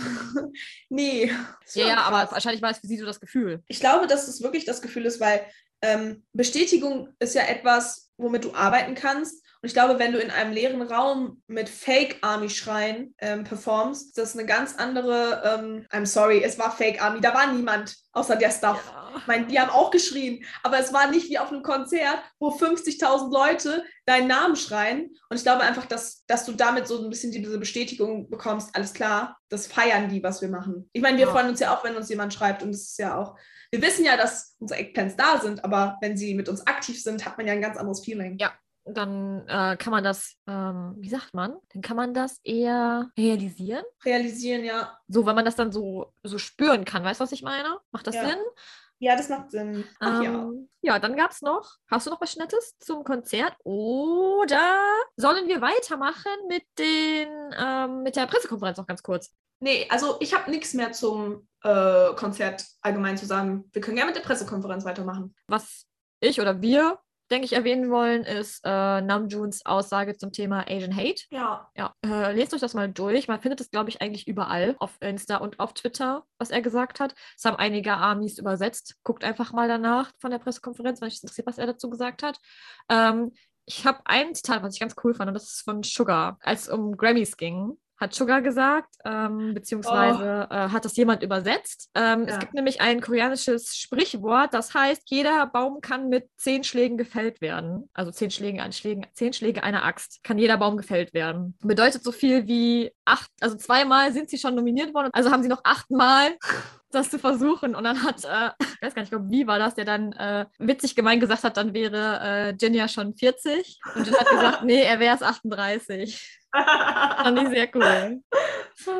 *laughs* nee. Ja, ja, aber wahrscheinlich war es für sie so das Gefühl. Ich glaube, dass es wirklich das Gefühl ist, weil ähm, Bestätigung ist ja etwas, womit du arbeiten kannst. Und ich glaube, wenn du in einem leeren Raum mit Fake-Army-Schreien ähm, performst, ist das eine ganz andere, ähm, I'm sorry, es war Fake-Army, da war niemand außer der Staff. Ich meine, die haben auch geschrien, aber es war nicht wie auf einem Konzert, wo 50.000 Leute deinen Namen schreien. Und ich glaube einfach, dass, dass du damit so ein bisschen diese Bestätigung bekommst, alles klar, das feiern die, was wir machen. Ich meine, wir Ja. freuen uns ja auch, wenn uns jemand schreibt und es ist ja auch, wir wissen ja, dass unsere Eggplants da sind, aber wenn sie mit uns aktiv sind, hat man ja ein ganz anderes Feeling. Ja. Dann äh, kann man das, ähm, wie sagt man? Dann kann man das eher realisieren. Realisieren, ja. So, wenn man das dann so, so spüren kann. Weißt du, was ich meine? Macht das Ja. Sinn? Ja, das macht Sinn. Ach ja. Ähm, ja, dann gab es noch, hast du noch was Nettes zum Konzert? Oder sollen wir weitermachen mit den, ähm, mit der Pressekonferenz noch ganz kurz? Nee, also ich habe nichts mehr zum äh, Konzert allgemein zu sagen. Wir können gerne mit der Pressekonferenz weitermachen. Was ich oder wir, denke ich, erwähnen wollen, ist äh, Namjoons Aussage zum Thema Asian Hate. Ja. Ja, äh, lest euch das mal durch. Man findet es, glaube ich, eigentlich überall auf Insta und auf Twitter, was er gesagt hat. Es haben einige Armies übersetzt. Guckt einfach mal danach von der Pressekonferenz, wenn euch das interessiert, was er dazu gesagt hat. Ähm, ich habe ein Zitat, was ich ganz cool fand, und das ist von Sugar. Als es um Grammys ging, hat Sugar gesagt, ähm, beziehungsweise äh, hat das jemand übersetzt. Ähm, Ja. Es gibt nämlich ein koreanisches Sprichwort, das heißt, jeder Baum kann mit zehn Schlägen gefällt werden. Also zehn Schläge, an Schlägen, zehn Schläge einer Axt kann jeder Baum gefällt werden. Bedeutet so viel wie acht, also zweimal sind sie schon nominiert worden, also haben sie noch achtmal *laughs* das zu versuchen. Und dann hat, äh, ich weiß gar nicht, ich glaube, wie war das, der dann äh, witzig gemein gesagt hat, dann wäre äh, Jin ja schon 40. Und Jin hat gesagt, *laughs* nee, er wäre es 38. Fand ich sehr cool.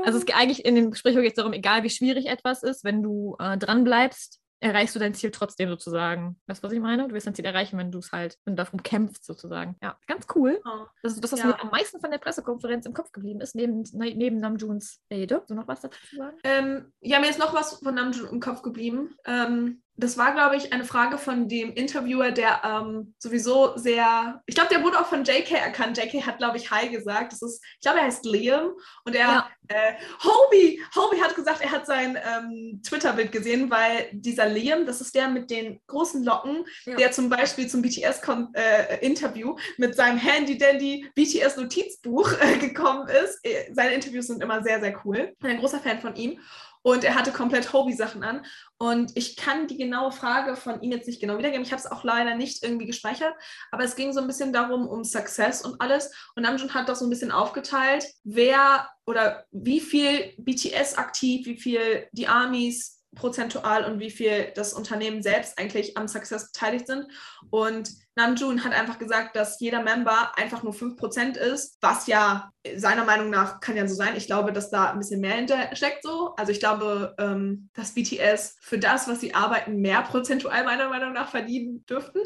Also es geht *laughs* eigentlich in dem Gespräch geht es darum, egal wie schwierig etwas ist, wenn du äh, dran bleibst, erreichst du dein Ziel trotzdem sozusagen. Weißt du, was ich meine? Du wirst dein Ziel erreichen, wenn du es halt, wenn du darum kämpfst sozusagen. Ja, ganz cool. Oh. Das ist das, was Ja. mir am meisten von der Pressekonferenz im Kopf geblieben ist, neben, ne- neben Namjoons Rede. Du noch was dazu zu sagen? Ähm, ja, mir ist noch was von Namjoon im Kopf geblieben. Ähm, das war, glaube ich, eine Frage von dem Interviewer, der ähm, sowieso sehr, ich glaube, der wurde auch von JK erkannt. JK hat, glaube ich, Hi gesagt. Das ist, ich glaube, er heißt Liam und er, Ja. äh, Hobie, Hobie hat gesagt, er hat sein ähm, Twitter-Bild gesehen, weil dieser Liam, das ist der mit den großen Locken, Ja. der zum Beispiel zum BTS-Interview mit seinem Handy-Dandy BTS-Notizbuch äh, gekommen ist. Äh, Seine Interviews sind immer sehr, sehr cool. Ich bin ein großer Fan von ihm. Und er hatte komplett Hobie-Sachen an. Und ich kann die genaue Frage von ihm jetzt nicht genau wiedergeben. Ich habe es auch leider nicht irgendwie gespeichert. Aber es ging so ein bisschen darum, um Success und alles. Und Namjoon hat das so ein bisschen aufgeteilt, wer oder wie viel BTS aktiv, wie viel die Armies prozentual und wie viel das Unternehmen selbst eigentlich am Success beteiligt sind. Und Namjoon hat einfach gesagt, dass jeder Member einfach nur 5% ist, was ja seiner Meinung nach kann ja so sein. Ich glaube, dass da ein bisschen mehr hinter steckt so. Also ich glaube, ähm, dass BTS für das, was sie arbeiten, mehr prozentual meiner Meinung nach verdienen dürften.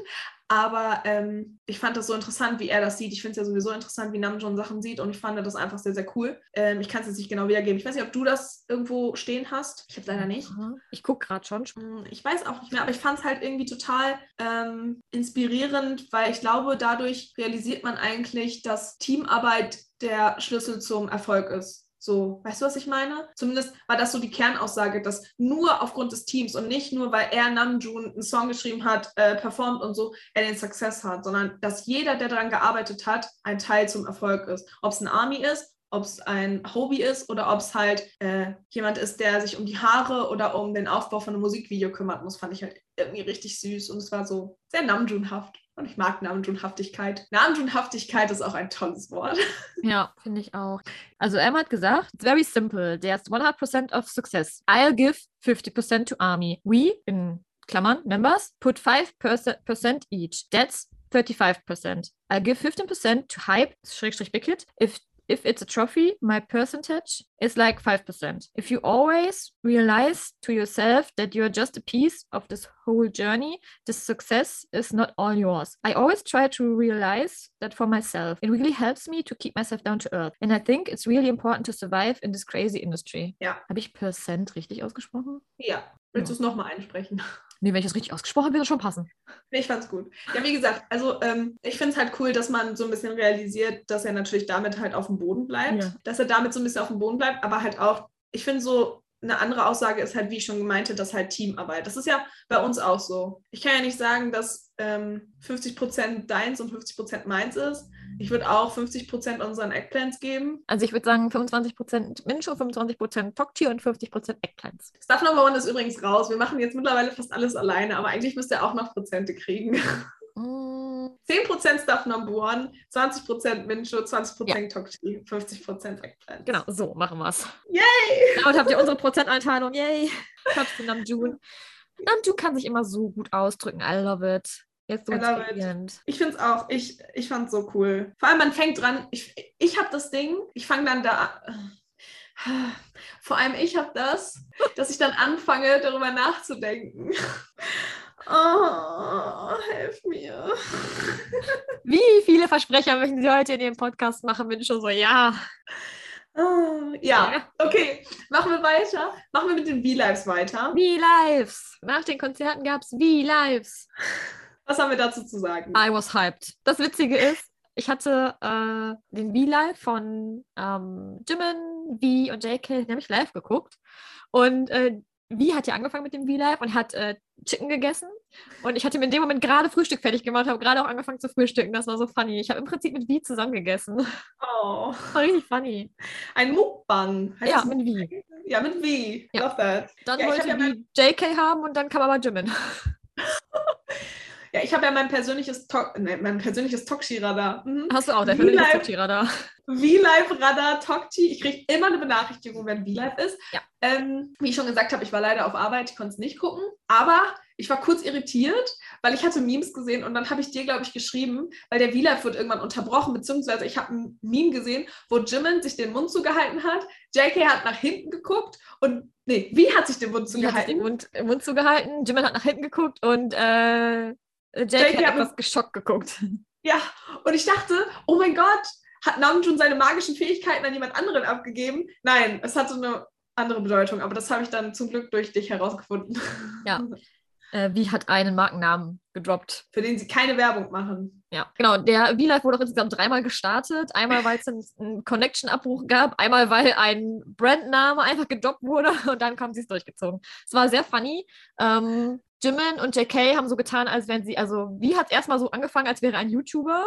Aber ähm, ich fand das so interessant, wie er das sieht. Ich finde es ja sowieso interessant, wie Namjoon Sachen sieht und ich fand das einfach sehr, sehr cool. Ähm, ich kann es jetzt nicht genau wiedergeben. Ich weiß nicht, ob du das irgendwo stehen hast. Ich habe leider nicht. Aha. Ich gucke gerade schon. Hm, Ich weiß auch nicht mehr, aber ich fand es halt irgendwie total ähm, inspirierend, weil ich glaube, dadurch realisiert man eigentlich, dass Teamarbeit der Schlüssel zum Erfolg ist. So, weißt du, was ich meine? Zumindest war das so die Kernaussage, dass nur aufgrund des Teams und nicht nur, weil er Namjoon einen Song geschrieben hat, äh, performt und so, er den Success hat, sondern dass jeder, der daran gearbeitet hat, ein Teil zum Erfolg ist. Ob es ein Army ist ob es ein Hobby ist oder ob es halt äh, jemand ist, der sich um die Haare oder um den Aufbau von einem Musikvideo kümmern muss, fand ich halt irgendwie richtig süß und es war so sehr Namjoon-haft. Und ich mag Namjoon-Haftigkeit. Namjoon-Haftigkeit ist auch ein tolles Wort. *laughs* Ja, finde ich auch. Also Emma hat gesagt, it's very simple. There's 100% of success. I'll give 50% to army. We, in Klammern, members, put 5% each. That's 35%. I'll give 15% to hype, Schrägstrich hit. If if it's a trophy, my percentage is like 5%. If you always realize to yourself that you're just a piece of this whole journey, the success is not all yours. I always try to realize that for myself. It really helps me to keep myself down to earth. And I think it's really important to survive in this crazy industry. Ja. Habe ich Percent richtig ausgesprochen? Ja. Willst du es nochmal einsprechen? *laughs* Nee, wenn ich das richtig ausgesprochen habe, wird das schon passen. Nee, ich fand's gut. Ja, wie gesagt, also ähm, ich finde es halt cool, dass man so ein bisschen realisiert, dass er natürlich damit halt auf dem Boden bleibt. Ja. Dass er damit so ein bisschen auf dem Boden bleibt, aber halt auch, ich finde so, eine andere Aussage ist halt, wie ich schon gemeint habe, dass halt Teamarbeit. Das ist ja bei uns auch so. Ich kann ja nicht sagen, dass ähm, 50% deins und 50% meins ist. Ich würde auch 50% unseren Eggplants geben. Also ich würde sagen 25% Mincho, 25% Tokti und 50% Eggplants. Stuff Number One ist übrigens raus. Wir machen jetzt mittlerweile fast alles alleine, aber eigentlich müsst ihr auch noch Prozente kriegen. *laughs* Mm, 10% Stuff Number One, 20% Mincho, 20% Tokti, 50% Eggplant. Genau, so machen wir es. Yay! Damit habt ihr unsere Prozenteinteilung. Yay! Props zu Namjoon. Namjoon kann sich immer so gut ausdrücken. I love it. Jetzt so. Ich finde es auch, ich, ich fand es so cool. Vor allem, man fängt dran, ich, ich habe das Ding, ich fange dann da an. Vor allem, ich habe das, dass ich dann anfange, darüber nachzudenken. Oh, helf mir. Wie viele Versprecher möchten Sie heute in Ihrem Podcast machen? Bin ich schon so, ja. Oh, ja, okay. Machen wir weiter. Machen wir mit den V-Lives weiter. V-Lives. Nach den Konzerten gab es V-Lives. Was haben wir dazu zu sagen? I was hyped. Das Witzige ist, ich hatte äh, den V-Live von ähm, Jimin, V und JK, den habe ich live geguckt. Und äh, V hat ja angefangen mit dem V-Live und hat äh, Chicken gegessen. Und ich hatte mir in dem Moment gerade Frühstück fertig gemacht, habe gerade auch angefangen zu frühstücken. Das war so funny. Ich habe im Prinzip mit V zusammen gegessen. Oh, war richtig funny. ein Mukbang. Heißt Ja, mit V. Ja, mit V. Ja. Love that. Dann Ja, ich wollte hab ja V JK haben und dann kam aber Jimin. *laughs* Ja, ich habe ja mein persönliches, To nee, mein persönliches Tokshi-Radar. Mhm. Hast du auch, V-Live. Familie da. V-Live-Radar Tokti. Ich kriege immer eine Benachrichtigung, wenn V-Live ist. Ja. Ähm, wie ich schon gesagt habe, ich war leider auf Arbeit, ich konnte es nicht gucken. Aber ich war kurz irritiert, weil ich hatte Memes gesehen und dann habe ich dir, glaube ich, geschrieben, weil der V-Live wird irgendwann unterbrochen, beziehungsweise ich habe ein Meme gesehen, wo Jimin sich den Mund zugehalten hat, JK hat nach hinten geguckt und, nee, wie hat sich den Mund Sie hat sich den zugehalten? Mund, Mund zugehalten, Jimin hat nach hinten geguckt und äh, JK hat hat etwas geschockt geguckt. Ja, und ich dachte, oh mein Gott, hat Namjoon seine magischen Fähigkeiten an jemand anderen abgegeben? Nein, es hatte eine andere Bedeutung, aber das habe ich dann zum Glück durch dich herausgefunden. Ja. *laughs* Äh, wie hat einen Markennamen gedroppt? Für den sie keine Werbung machen. Ja, genau. Der V-Live wurde auch insgesamt dreimal gestartet. Einmal, weil es einen, einen Connection-Abbruch gab, einmal, weil ein Brandname einfach gedroppt wurde *laughs* und dann haben sie es durchgezogen. Es war sehr funny. Ähm, Jimin und JK haben so getan, als wären sie, also V hat erstmal so angefangen, als wäre ein YouTuber.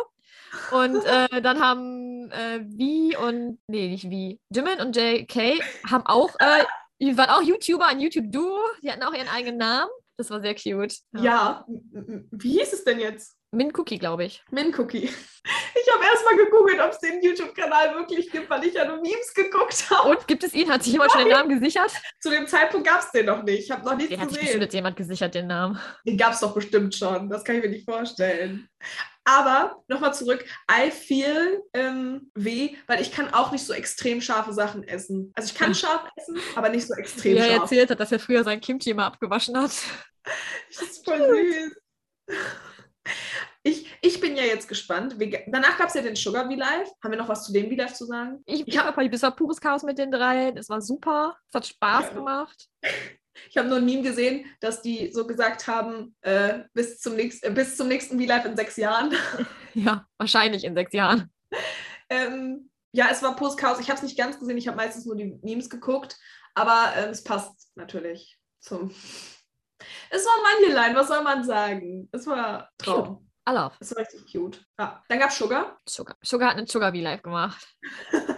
Und *laughs* äh, dann haben äh, V und, nee, nicht V, Jimin und JK haben auch, äh, *laughs* die waren auch YouTuber, ein YouTube-Duo. Die hatten auch ihren eigenen Namen. Das war sehr cute. Ja. m- Wie hieß es denn jetzt? Min Cookie, glaube ich. Min Cookie. Ich habe erstmal gegoogelt, ob es den YouTube-Kanal wirklich gibt, weil ich ja nur Memes geguckt habe. Und gibt es ihn? Hat sich jemand schon den Namen gesichert? Zu dem Zeitpunkt gab es den noch nicht. Ich habe noch nichts Den hat sich gesehen. bestimmt jemand gesichert, den Namen. Den gab es doch bestimmt schon. Das kann ich mir nicht vorstellen. Aber nochmal zurück. I feel ähm, weh, weil ich kann auch nicht so extrem scharfe Sachen essen. Also ich kann scharf essen, aber nicht so Wie extrem er scharf. erzählt hat, dass er früher sein Kimchi immer abgewaschen hat. *laughs* Das ist voll süß. Ich, ich bin ja jetzt gespannt. Danach gab es ja den Sugar V-Live. Haben wir noch was zu dem V-Live zu sagen? Ich, Ich ich hab- habe das war pures Chaos mit den dreien. Es war super. Es hat Spaß Ja. gemacht. *laughs* Ich habe nur ein Meme gesehen, dass die so gesagt haben, äh, bis, zum nächst, äh, bis zum nächsten V-Live in sechs Jahren. *laughs* Ja, wahrscheinlich in sechs Jahren. ähm, ja, es war pures Chaos. Ich habe es nicht ganz gesehen. Ich habe meistens nur die Memes geguckt. Aber ähm, es passt natürlich zum... *laughs* Es war Mandellein, was soll man sagen? Es war Traum. I love. Es war richtig cute. Ja. Dann gab es Sugar. Sugar. Sugar hat einen Sugar V-Live gemacht. *laughs*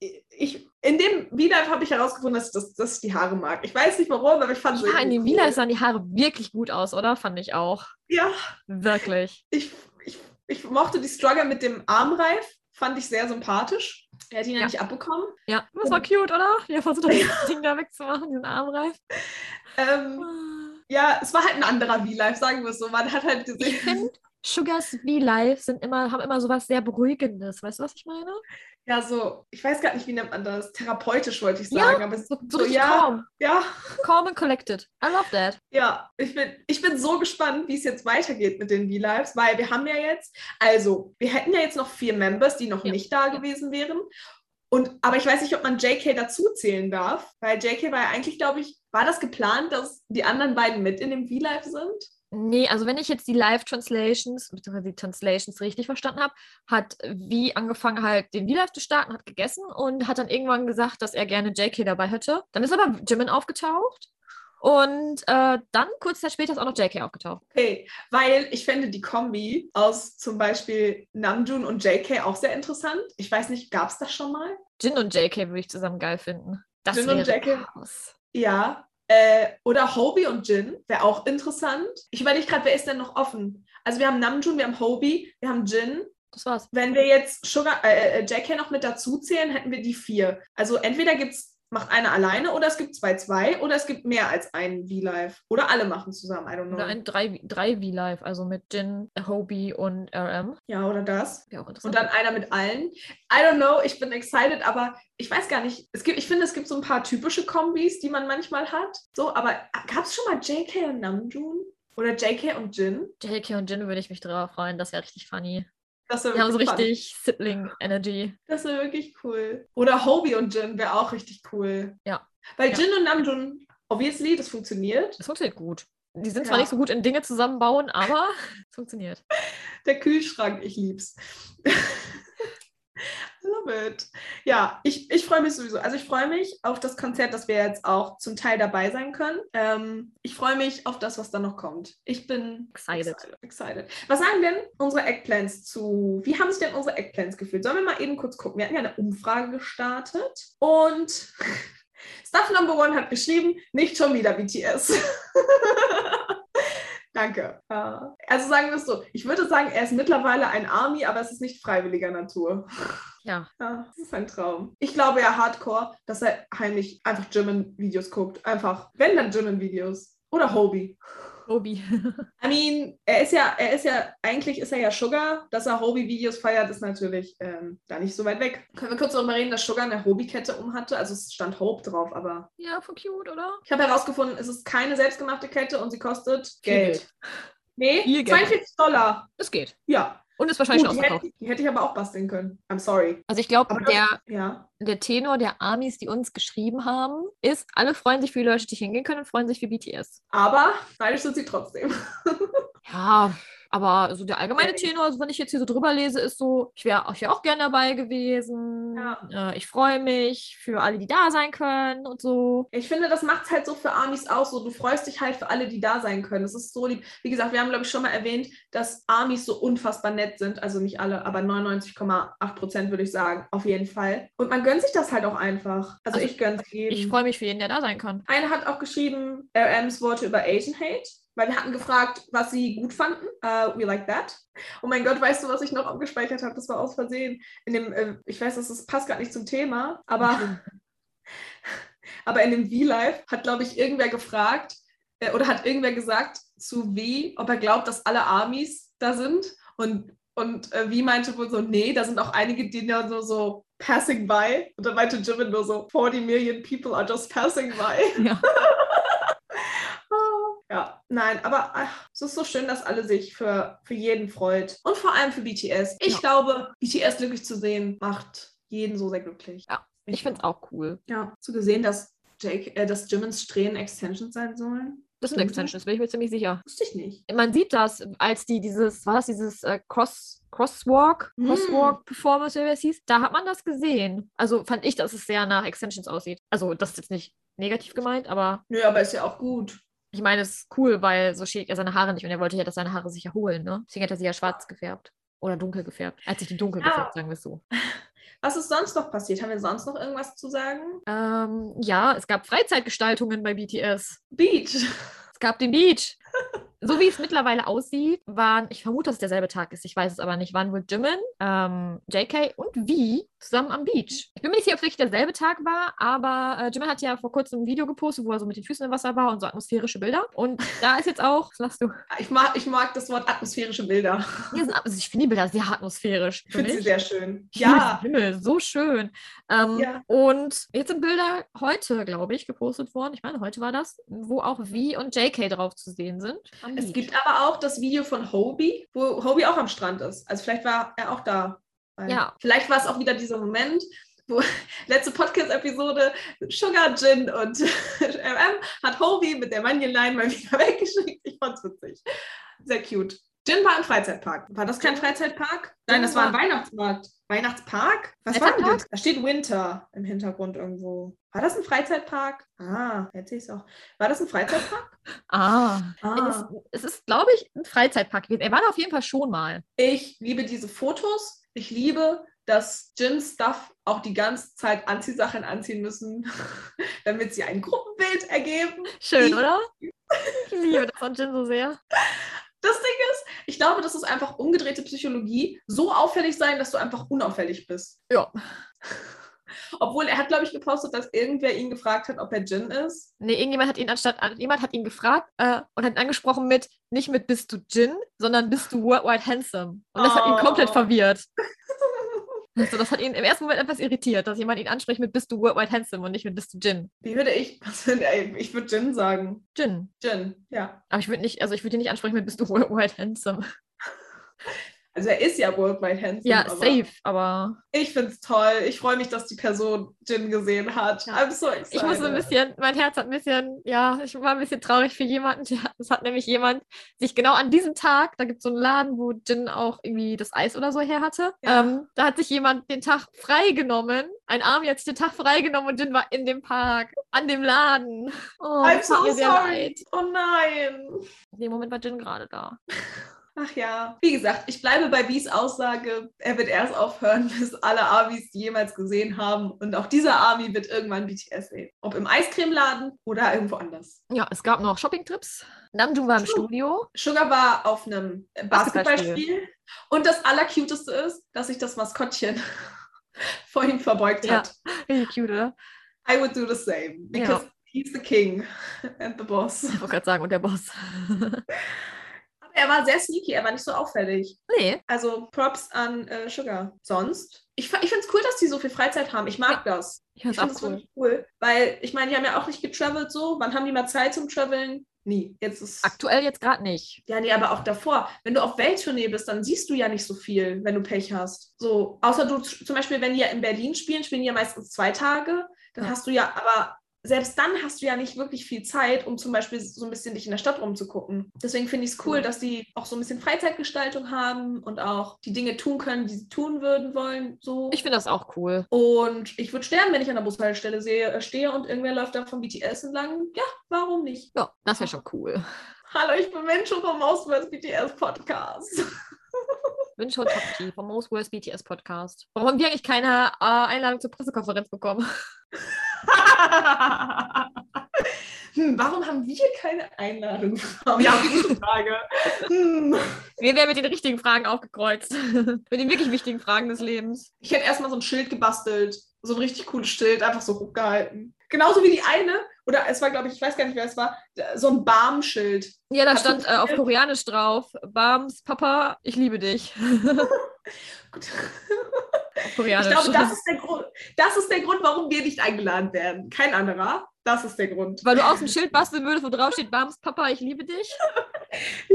Äh, ich, in dem V-Live habe ich herausgefunden, dass, dass, dass ich die Haare mag. Ich weiß nicht warum, aber ich fand sie Ja, in dem cool. Vila sahen die Haare wirklich gut aus, oder? Fand ich auch. Ja, Wirklich. ich, ich, ich mochte die Struggle mit dem Armreif, fand ich sehr sympathisch. Er hat ihn ja, Ja. nicht abbekommen. Ja, das war cute, oder? Ja, versucht das *laughs* Ding da wegzumachen, diesen Armreif. Ähm, ja, es war halt ein anderer V-Live, sagen wir es so. Man hat halt Ich gesehen. finde, Sugars V-Live sind immer, haben immer sowas sehr Beruhigendes. Weißt du, was ich meine? Ja, so, ich weiß gar nicht, wie nennt man das? Therapeutisch wollte ich Ja, sagen. aber es So, ist so so, ja, calm. ja, Calm and collected. I love that. ja. Ich bin, ich bin so gespannt, wie es jetzt weitergeht mit den V-Lives, weil wir haben ja jetzt, also, wir hätten ja jetzt noch vier Members, die noch Ja. nicht da gewesen wären. Und, aber ich weiß nicht, ob man JK dazu zählen darf, weil JK war ja eigentlich, glaube ich, war das geplant, dass die anderen beiden mit in dem V-Live sind? Nee, also wenn ich jetzt die Live-Translations, beziehungsweise die Translations richtig verstanden habe, hat wie angefangen halt den V-Live zu starten, hat gegessen und hat dann irgendwann gesagt, dass er gerne JK dabei hätte. Dann ist aber Jimin aufgetaucht und äh, dann kurz Zeit später ist auch noch JK aufgetaucht. Okay, weil ich fände die Kombi aus zum Beispiel Namjoon und JK auch sehr interessant. Ich weiß nicht, gab es das schon mal? Jin und JK würde ich zusammen geil finden. Das Jin wäre und JK? Chaos. Ja. Äh, oder Hobie und Jin wäre auch interessant. Ich überlege gerade, wer ist denn noch offen? Also wir haben Namjoon, wir haben Hobie, wir haben Jin. Das war's. Wenn wir jetzt Sugar, äh, äh, JK noch mit dazu zählen, hätten wir die vier. Also entweder gibt's, macht einer alleine oder es gibt zwei, zwei oder es gibt mehr als einen V-Live. Oder alle machen zusammen, I don't know. Oder ein 3 drei V-Live, also mit Jin, Hobie und RM. Ja, oder das. Wäre auch Und interessant. dann einer mit allen. I don't know, ich bin excited, aber ich weiß gar nicht. Es gibt, ich finde, es gibt so ein paar typische Kombis, die man manchmal hat. So, aber gab es schon mal JK und Namjoon? Oder JK und Jin? JK und Jin würde ich mich drauf freuen. Das wäre richtig funny. Das wäre haben so fun. richtig Sibling-Energy. Das wäre wirklich cool. Oder Hobie und Jin wäre auch richtig cool. Ja. Weil Ja. Jin und Namjoon, obviously, das funktioniert. Das funktioniert gut. Die sind zwar Ja. nicht so gut in Dinge zusammenbauen, aber *laughs* es funktioniert. Der Kühlschrank, ich lieb's. Love it. Ja, ich, ich freue mich sowieso. Also ich freue mich auf das Konzert, dass wir jetzt auch zum Teil dabei sein können. Ähm, ich freue mich auf das, was da noch kommt. Ich bin Excited. excited. Was sagen denn unsere Eggplans zu? Wie haben sich denn unsere Eggplans gefühlt? Sollen wir mal eben kurz gucken? Wir hatten ja eine Umfrage gestartet und *laughs* Stuff Number One hat geschrieben, nicht schon wieder BTS. *laughs* Danke. Äh, Also sagen wir es so, ich würde sagen, er ist mittlerweile ein Army, aber es ist nicht freiwilliger Natur. Ja. *laughs* Ja, das ist ein Traum. Ich glaube ja hardcore, dass er heimlich einfach German-Videos guckt. Einfach, wenn dann German-Videos. Oder Hobie. Hobie. *laughs* I mean, er ist ja, er ist ja, eigentlich ist er ja Sugar. Dass er Hobie-Videos feiert, ist natürlich ähm, da nicht so weit weg. Können wir kurz darüber reden, dass Sugar eine Hobie-Kette umhatte? Also es stand Hope drauf, aber ja, voll cute, oder? ich habe herausgefunden, es ist keine selbstgemachte Kette und sie kostet Viel Geld. Nee, Viel Geld. 42 Dollar. Es geht. Ja. Und ist wahrscheinlich Gut, schon die, ausverkauft. hätte, die hätte ich aber auch basteln können. I'm sorry. Also ich glaube, der, Ja. der Tenor der Amis, die uns geschrieben haben, ist, alle freuen sich für die Leute, die hingehen können und freuen sich für BTS. Aber neidisch sind sie trotzdem. *laughs* Ja, aber so der allgemeine. Tenor, also wenn ich jetzt hier so drüber lese, ist so, ich wäre wär auch gerne dabei gewesen. Ja. Äh, ich freue mich für alle, die da sein können und so. Ich finde, das macht es halt so für Amis auch so. Du freust dich halt für alle, die da sein können. Das ist so lieb. Wie gesagt, wir haben, glaube ich, schon mal erwähnt, dass Amis so unfassbar nett sind. Also nicht alle, aber 99,8 Prozent würde ich sagen. Auf jeden Fall. Und man gönnt sich das halt auch einfach. Also, Also ich gönne es jedem. Ich freue mich für jeden, der da sein kann. Eine hat auch geschrieben, RMs Worte über Asian Hate. Weil wir hatten gefragt, was sie gut fanden. Uh, we like that. Oh mein Gott, weißt du, was ich noch abgespeichert habe? Das war aus Versehen. In dem, äh, ich weiß, das ist, passt gerade nicht zum Thema, aber *laughs* Aber in dem V-Live hat, glaube ich, irgendwer gefragt äh, oder hat irgendwer gesagt zu V, ob er glaubt, dass alle Armies da sind. Und, und äh, V meinte wohl so, nee, da sind auch einige, die nur so, so passing by. Und dann meinte Jimin nur so, 40 million people are just passing by. Ja. *laughs* Ja, nein, aber ach, es ist so schön, dass alle sich für, für jeden freut. Und vor allem für BTS. Ich Ja. glaube, BTS glücklich zu sehen, macht jeden so sehr glücklich. Ja, Ich finde es auch cool. Ja, du gesehen, dass, Jake, äh, dass Jimmins Strähnen Extensions sein sollen? Das sind. Extensions, bin ich mir ziemlich sicher. Wusste ich nicht. Man sieht das, als die dieses, war das dieses äh, Cross, Crosswalk, Mm. Crosswalk Performance, oder wie es hieß, da hat man das gesehen. Also fand ich, dass es sehr nach Extensions aussieht. Also das ist jetzt nicht negativ gemeint, aber Nö, aber ist ja auch gut. Ich meine, es ist cool, weil so schädigt er seine Haare nicht und er wollte ja, dass seine Haare sich erholen, ne? Deswegen hat er sie ja schwarz gefärbt. Oder dunkel gefärbt. Er hat sich die dunkel Ja. gefärbt, sagen wir es so. *laughs* Was ist sonst noch passiert? Haben wir sonst noch irgendwas zu sagen? Ähm, ja, es gab Freizeitgestaltungen bei BTS. Beach. Es gab den Beach. So wie es mittlerweile aussieht, waren, ich vermute, dass es derselbe Tag ist, ich weiß es aber nicht, waren wohl Jimin, ähm, JK und V zusammen am Beach. Ich bin mir nicht sicher, ob es wirklich derselbe Tag war, aber äh, Jimin hat ja vor kurzem ein Video gepostet, wo er so mit den Füßen im Wasser war und so atmosphärische Bilder. Und da ist jetzt auch, was machst du? Ich mag, ich mag das Wort atmosphärische Bilder. Ja, also ich finde die Bilder sehr atmosphärisch. Ich finde sie sehr schön. Ja. Ja. Himmel, so schön. Ähm, Ja. Und jetzt sind Bilder heute, glaube ich, gepostet worden. Ich meine, heute war das, wo auch V und JK drauf zu sehen sind. Am Es Beach. gibt aber auch das Video von Hobie, wo Hobie auch am Strand ist. Also vielleicht war er auch da. Ja. Vielleicht war es auch wieder dieser Moment, wo *laughs* letzte Podcast-Episode Sugar Gin und *laughs* MM hat Hobie mit der Manjeline mal wieder *laughs* weggeschickt. Ich fand's witzig. Sehr cute. Gin war im Freizeitpark. War das kein Freizeitpark? Nein, das war ein Weihnachtsmarkt. Weihnachtspark? Was war denn das? Da steht Winter im Hintergrund irgendwo. War das ein Freizeitpark? Ah, jetzt sehe ich es auch. War das ein Freizeitpark? *laughs* Ah. Ah. Es, es ist, glaube ich, ein Freizeitpark gewesen. Er war da auf jeden Fall schon mal. Ich liebe diese Fotos. Ich liebe, dass Jin-Stuff auch die ganze Zeit Anziehsachen anziehen müssen, *laughs* damit sie ein Gruppenbild ergeben. Schön, Ich- oder? *laughs* Ich liebe das von Jin so sehr. Das Ding ist, ich glaube, das ist einfach umgedrehte Psychologie. So auffällig sein, dass du einfach unauffällig bist. Ja. *laughs* Obwohl er hat, glaube ich, gepostet, dass irgendwer ihn gefragt hat, ob er Jin ist. Nee, irgendjemand hat ihn anstatt, jemand hat ihn gefragt äh, und hat ihn angesprochen mit, nicht mit bist du Jin, sondern bist du worldwide handsome. Und das hat ihn Oh. komplett verwirrt. *laughs* *laughs* Also das hat ihn im ersten Moment etwas irritiert, dass jemand ihn anspricht mit bist du worldwide handsome und nicht mit bist du Jin. Wie würde ich, *laughs* ey, ich würde Jin sagen. Jin. Jin, ja. Aber ich würde nicht, also ich würde ihn nicht ansprechen mit bist du worldwide handsome. *laughs* Also er ist ja Worldwide Handsome. Ja, aber safe, aber Ich finde es toll. Ich freue mich, dass die Person Jin gesehen hat. Ja. I'm so excited. ich muss so ein bisschen, mein Herz hat ein bisschen, ja, ich war ein bisschen traurig für jemanden. *laughs* Es hat nämlich jemand sich genau an diesem Tag, da gibt es so einen Laden, wo Jin auch irgendwie das Eis oder so her hatte. Ja. Ähm, da hat sich jemand den Tag freigenommen. Ein Army hat sich den Tag freigenommen und Jin war in dem Park, an dem Laden. Oh, I'm so sorry. leid. Oh nein. In dem Moment war Jin gerade da. *laughs* Ach ja. Wie gesagt, ich bleibe bei Wies Aussage. Er wird erst aufhören, *laughs* bis alle Amis die jemals gesehen haben. Und auch dieser Army wird irgendwann BTS sehen. Ob im Eiscremeladen oder irgendwo anders. Ja, es gab noch Shoppingtrips. Namjoon war im True. Studio. Sugar war auf einem Basketballspiel. Und das Allercuteste ist, dass sich das Maskottchen *laughs* vor ihm verbeugt Ja. hat. Richtig cute, oder? I would do the same. Because he's the king and the boss. Ich wollte gerade sagen, und der Boss. *laughs* Er war sehr sneaky, er war nicht so auffällig. nee, Also Props an äh, Sugar. Sonst? Ich, ich finde es cool, dass die so viel Freizeit haben. Ich mag das. ich finde es cool. wirklich cool. Weil, ich meine, die haben ja auch nicht getravelt so. Wann haben die mal Zeit zum Traveln? Nie. Jetzt ist. Aktuell jetzt gerade nicht. Ja, nee, aber auch davor. Wenn du auf Welttournee bist, dann siehst du ja nicht so viel, wenn du Pech hast. So, außer du zum Beispiel, wenn die ja in Berlin spielen, spielen die ja meistens zwei Tage. Dann Ja. hast du ja, aber selbst dann hast du ja nicht wirklich viel Zeit, um zum Beispiel so ein bisschen dich in der Stadt rumzugucken. Deswegen finde ich es cool, dass die auch so ein bisschen Freizeitgestaltung haben und auch die Dinge tun können, die sie tun würden wollen. So. Ich finde das auch cool. und ich würde sterben, wenn ich an der Bushaltestelle sehe, äh, stehe und irgendwer läuft da vom BTS entlang. Ja, warum nicht? Ja, das wäre schon cool. Hallo, ich bin Mensch vom Auswärts BTS Podcast. *laughs* Bin schon Top vom Most Worst BTS Podcast. Warum haben wir eigentlich keine äh, Einladung zur Pressekonferenz bekommen? *laughs* hm, warum haben wir keine Einladung bekommen? *laughs* Ja, gute Frage. Hm. Wir werden mit den richtigen Fragen aufgekreuzt. *laughs* mit den wirklich wichtigen Fragen des Lebens. Ich hätte erstmal so ein Schild gebastelt. So ein richtig cooles Schild, einfach so hochgehalten. Genauso wie die eine, oder es war, glaube ich, ich weiß gar nicht, wer es war, so ein Barm-Schild. Ja, da Hast du stand äh, auf? Koreanisch drauf. Bams, Papa, ich liebe dich. *laughs* *laughs* Gut. auf Ich Koreanisch. glaube, das ist, der Grund, das ist der Grund, warum wir nicht eingeladen werden. Kein anderer. Das ist der Grund. Weil du aus dem Schild basteln würdest, wo drauf steht, Bams, Papa, ich liebe dich. *laughs*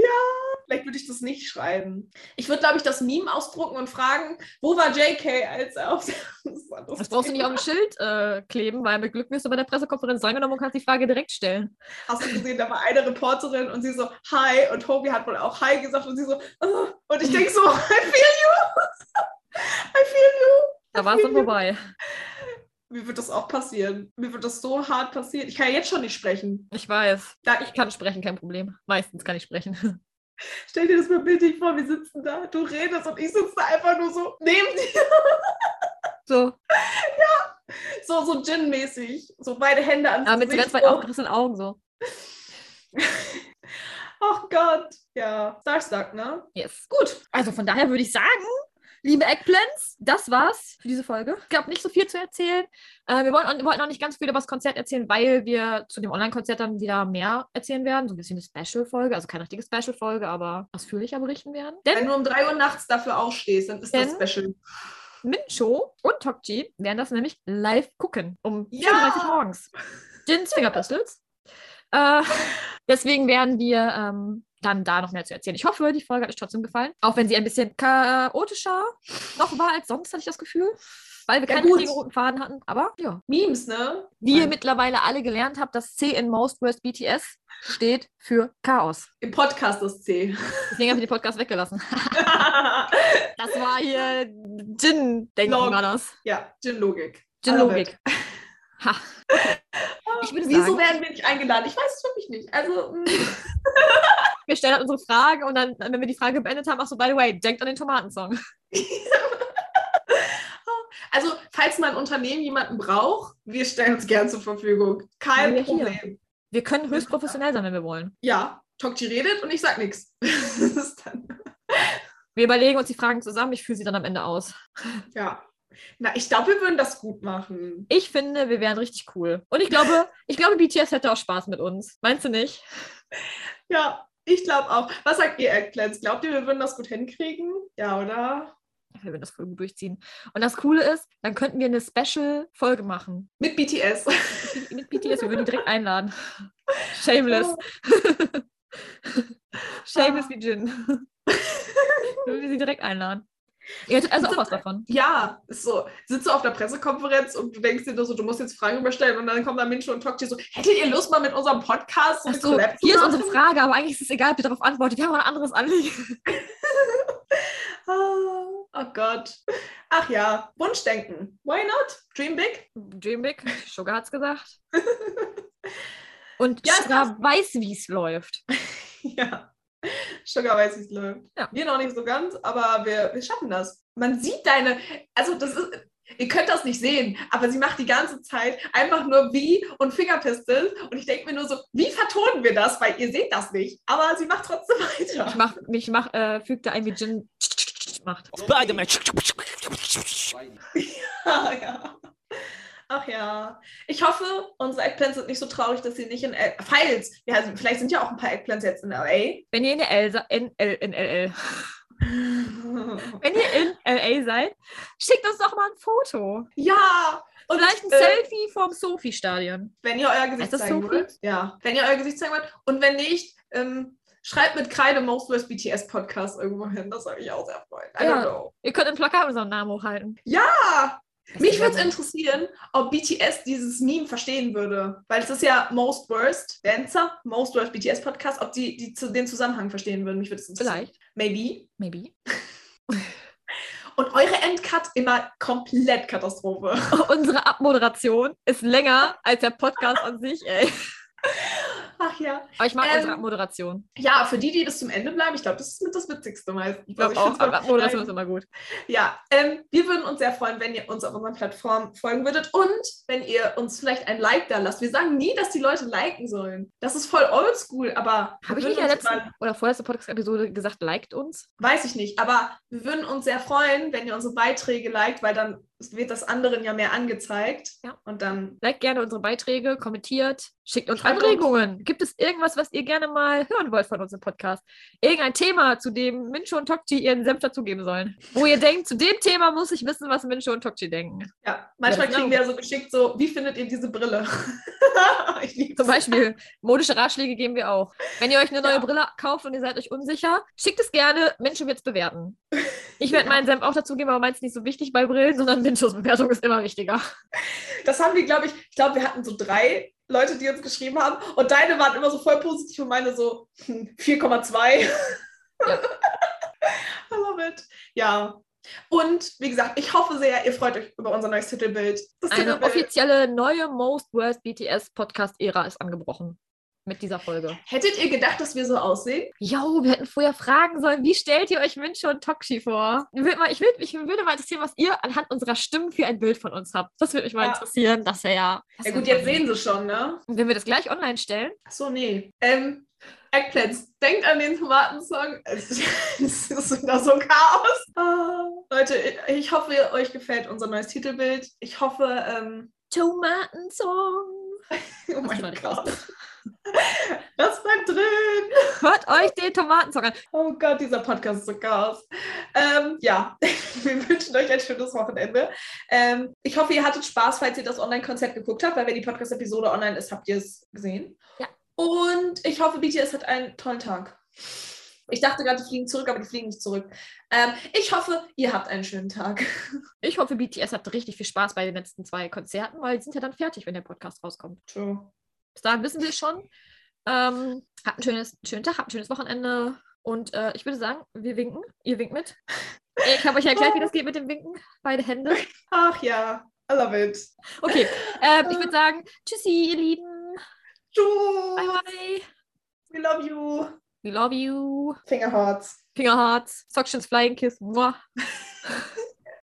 Vielleicht würde ich das nicht schreiben. Ich würde, glaube ich, das Meme ausdrucken und fragen, wo war JK, als er auf *laughs* das, Das brauchst du nicht auf dem Schild äh, kleben, weil mit Glück wirst du bei der Pressekonferenz angenommen und kannst die Frage direkt stellen. Hast du gesehen, da war eine Reporterin und sie so, hi, und Tobi hat wohl auch hi gesagt und sie so, "Ah." und ich denke so, I feel you. *laughs* I feel you. Da war es dann vorbei. Mir wird das auch passieren. Mir wird das so hart passieren. Ich kann ja jetzt schon nicht sprechen. Ich weiß. Da, Ich kann sprechen, kein Problem. Meistens kann ich sprechen. *laughs* stell dir das mal bildlich vor, wir sitzen da, du redest und ich sitze da einfach nur so neben dir. So, So, so Gin-mäßig. So beide Hände ans aber mit ganz weit aufgerissenen Augen so. Oh Gott. Ja, Starstruck, ne? Yes. Gut. Also von daher würde ich sagen, liebe Eggplants, das war's für diese Folge. Es gab nicht so viel zu erzählen. Äh, wir, wollten, wollten auch nicht ganz viel über das Konzert erzählen, weil wir zu dem Online-Konzert dann wieder mehr erzählen werden. So ein bisschen eine Special-Folge. Also keine richtige Special-Folge, aber ausführlicher berichten werden. Wenn Denn du um 3 Uhr nachts dafür aufstehst, dann ist das special. Mincho und Tokji werden das nämlich live gucken. Um Ja! 4.30 Uhr morgens. Jins Fingerpistols. Äh, deswegen werden wir ähm, dann da noch mehr zu erzählen. Ich hoffe, die Folge hat euch trotzdem gefallen. Auch wenn sie ein bisschen chaotischer noch war als sonst, hatte ich das Gefühl. Weil wir Ja, keinen richtigen roten Faden hatten. Aber ja. Memes, ne? Wie ihr mittlerweile alle gelernt habt, das C in Most Worst BTS steht für Chaos. Im Podcast das C. Deswegen habe ich den Podcast weggelassen. *laughs* Das war hier Jin-Denken, Log. war das. ja, Gin-Logik. Gin-Logik. Ha. Ich würde Wieso sagen, werden wir nicht eingeladen? Ich weiß es wirklich nicht. Also, mm, *laughs* wir stellen halt unsere Frage und dann, wenn wir die Frage beendet haben, ach so, by the way, denkt an den Tomatensong. *laughs* *laughs* also, falls mal ein Unternehmen jemanden braucht, wir stellen uns gern zur Verfügung. Kein Wir hier. Problem. Wir können höchst professionell sein, wenn wir wollen. Ja, Tokchi redet und ich sag nichts. Wir überlegen uns die Fragen zusammen, ich führe sie dann am Ende aus. Ja. Na, ich glaube, wir würden das gut machen. Ich finde, wir wären richtig cool. Und ich glaube, *laughs* ich glaube, BTS hätte auch Spaß mit uns. Meinst du nicht? Ja, ich glaube auch. Was sagt ihr, Eggplants? Glaubt ihr, wir würden das gut hinkriegen? Ja, oder? Wir würden das voll gut durchziehen. Und das Coole ist, dann könnten wir eine Special-Folge machen. Mit BTS. *laughs* Mit BTS, wir würden die direkt einladen. Shameless. *laughs* Shameless wie Jin. Wir würden sie direkt einladen. Ihr hättet also auch was davon. Ja, ist so. Sitzt du auf der Pressekonferenz und du denkst dir nur so, du musst jetzt Fragen überstellen und dann kommt da Mincho und Tokchi so, hättet ihr Lust mal mit unserem Podcast so so, hier ist unsere Frage, aber eigentlich ist es egal, ob ihr darauf antwortet. Wir haben ein anderes Anliegen. *laughs* Ah, Oh Gott. Ach ja, Wunschdenken. Why not? Dream big? Dream Big, Sugar hat's gesagt. *laughs* Und Ja, Sugar weiß, wie es läuft. *laughs* ja. Sugar weiß, wie es läuft. Ja. Wir noch nicht so ganz, aber wir, wir schaffen das. Man sieht deine, also das ist, ihr könnt das nicht sehen, aber sie macht die ganze Zeit einfach nur wie und Fingerpistols und ich denke mir nur so, wie vertonen wir das? Weil ihr seht das nicht, aber sie macht trotzdem Ich *laughs* weiter. mach, ich mach, äh, fügte ein, wie Jin macht. Spider-Man. Ah, *laughs* ja. Ja. Ich hoffe, unsere Eggplants sind nicht so traurig, dass sie nicht in L Falls, ja, also vielleicht sind ja auch ein paar Eggplants jetzt in LA. Wenn ihr in der L, in, L, in LL, wenn ihr in LA seid, schickt uns doch mal ein Foto. ja. Und Vielleicht ein äh, Selfie vom Sophie-Stadion. Wenn ihr euer Gesicht zeigen Sophie? wollt. Ja, wenn ihr euer Gesicht zeigen wollt. Und wenn nicht, ähm, schreibt mit Kreide Most Worst BTS Podcast irgendwo hin. Das würde mich auch sehr freuen. I Ja. don't know. Ihr könnt ein Plakat mit unserem Namen hochhalten. Ja, mich würde es interessieren, ob BTS dieses Meme verstehen würde. Weil es ist ja Most Worst Dancer, Most Worst BTS Podcast, ob die, die zu, den Zusammenhang verstehen würden. Mich würde es interessieren. Vielleicht. Maybe. Maybe. *laughs* Und eure Endcut immer komplett Katastrophe. *laughs* Unsere Abmoderation ist länger als der Podcast an sich, ey. *laughs* Ach ja. Aber ich mag Ähm, unsere Abmoderation. Ja, für die, die bis zum Ende bleiben, ich glaube, das ist mit das Witzigste meistens. Ich glaube Also auch, find's aber auch- Abmoderation ist immer gut. Ja, ähm, wir würden uns sehr freuen, wenn ihr uns auf unserer Plattform folgen würdet und wenn ihr uns vielleicht ein Like da lasst. Wir sagen nie, dass die Leute liken sollen. Das ist voll oldschool, aber Habe ich nicht in der letzten mal- oder vorletzten Podcast-Episode gesagt, liked uns? weiß ich nicht, aber wir würden uns sehr freuen, wenn ihr unsere Beiträge liked, weil dann wird das anderen ja mehr angezeigt. Ja. Und dann, Liked gerne unsere Beiträge, kommentiert, schickt uns Schreibt Anregungen. Gibt es irgendwas, was ihr gerne mal hören wollt von unserem Podcast? Irgendein Thema, zu dem Mincho und Tokchi ihren Senf dazugeben sollen? Wo ihr denkt, zu dem Thema muss ich wissen, was Mincho und Tokchi denken. ja, manchmal Ja, kriegen wir ja so geschickt, so, wie findet ihr diese Brille? *laughs* ich. Zum Beispiel modische Ratschläge geben wir auch. Wenn ihr euch eine neue Ja. Brille kauft und ihr seid euch unsicher, schickt es gerne. Mincho wird es bewerten. Ich werde meinen Senf auch dazugeben, aber meins nicht so wichtig bei Brillen, sondern Minchos Bewertung ist immer wichtiger. Das haben wir, glaube ich, ich glaube, wir hatten so drei Leute, die uns geschrieben haben und deine waren immer so voll positiv und meine so hm, 4,2. Ja. *laughs* I love it. Ja. Und wie gesagt, ich hoffe sehr, ihr freut euch über unser neues Titelbild. Das Eine Titelbild. offizielle neue Most Worst BTS Podcast-Ära ist angebrochen. Mit dieser Folge. Hättet ihr gedacht, dass wir so aussehen? Jo, wir hätten vorher fragen sollen, wie stellt ihr euch Mincho und Tokshi vor? Ich würde mal, ich würd, ich würde mal interessieren, was ihr anhand unserer Stimmen für ein Bild von uns habt. Das würde mich mal Ja. interessieren. Das wäre ja. das Ja gut, jetzt sehen sie schon, ne? Wenn wir das gleich online stellen, Ach so, nee. Ähm, Eggplants, denkt an den Tomatensong. *laughs* Es ist wieder so Chaos. Ah, Leute, ich hoffe, euch gefällt unser neues Titelbild. Ich hoffe, ähm, Tomatensong. *laughs* oh mein Gott. Das bleibt drin. Hört euch den Tomatensong an. Oh Gott, dieser Podcast ist so Chaos. Ähm, ja, *laughs* wir wünschen euch ein schönes Wochenende. Ähm, ich hoffe, ihr hattet Spaß, falls ihr das Online-Konzert geguckt habt, weil wenn die Podcast-Episode online ist, habt ihr es gesehen. Ja. Und ich hoffe, BTS hat einen tollen Tag. Ich dachte gerade, die fliegen zurück, aber die fliegen nicht zurück. Ähm, ich hoffe, ihr habt einen schönen Tag. *laughs* Ich hoffe, BTS hat richtig viel Spaß bei den letzten zwei Konzerten, weil die sind ja dann fertig, wenn der Podcast rauskommt. True. Bis dahin wissen wir es schon. Ähm, habt einen schönes, schönen Tag, habt ein schönes Wochenende. Und äh, ich würde sagen, wir winken. Ihr winkt mit. Ich habe euch erklärt, wie das geht mit dem Winken. Beide Hände. Ach ja, I love it. Okay, ähm, ich würde sagen, tschüssi, ihr Lieben. Tschüss. Bye, bye. We love you. We love you. Fingerhearts. Fingerhearts. Sockchens Flying Kiss. Muah. *laughs*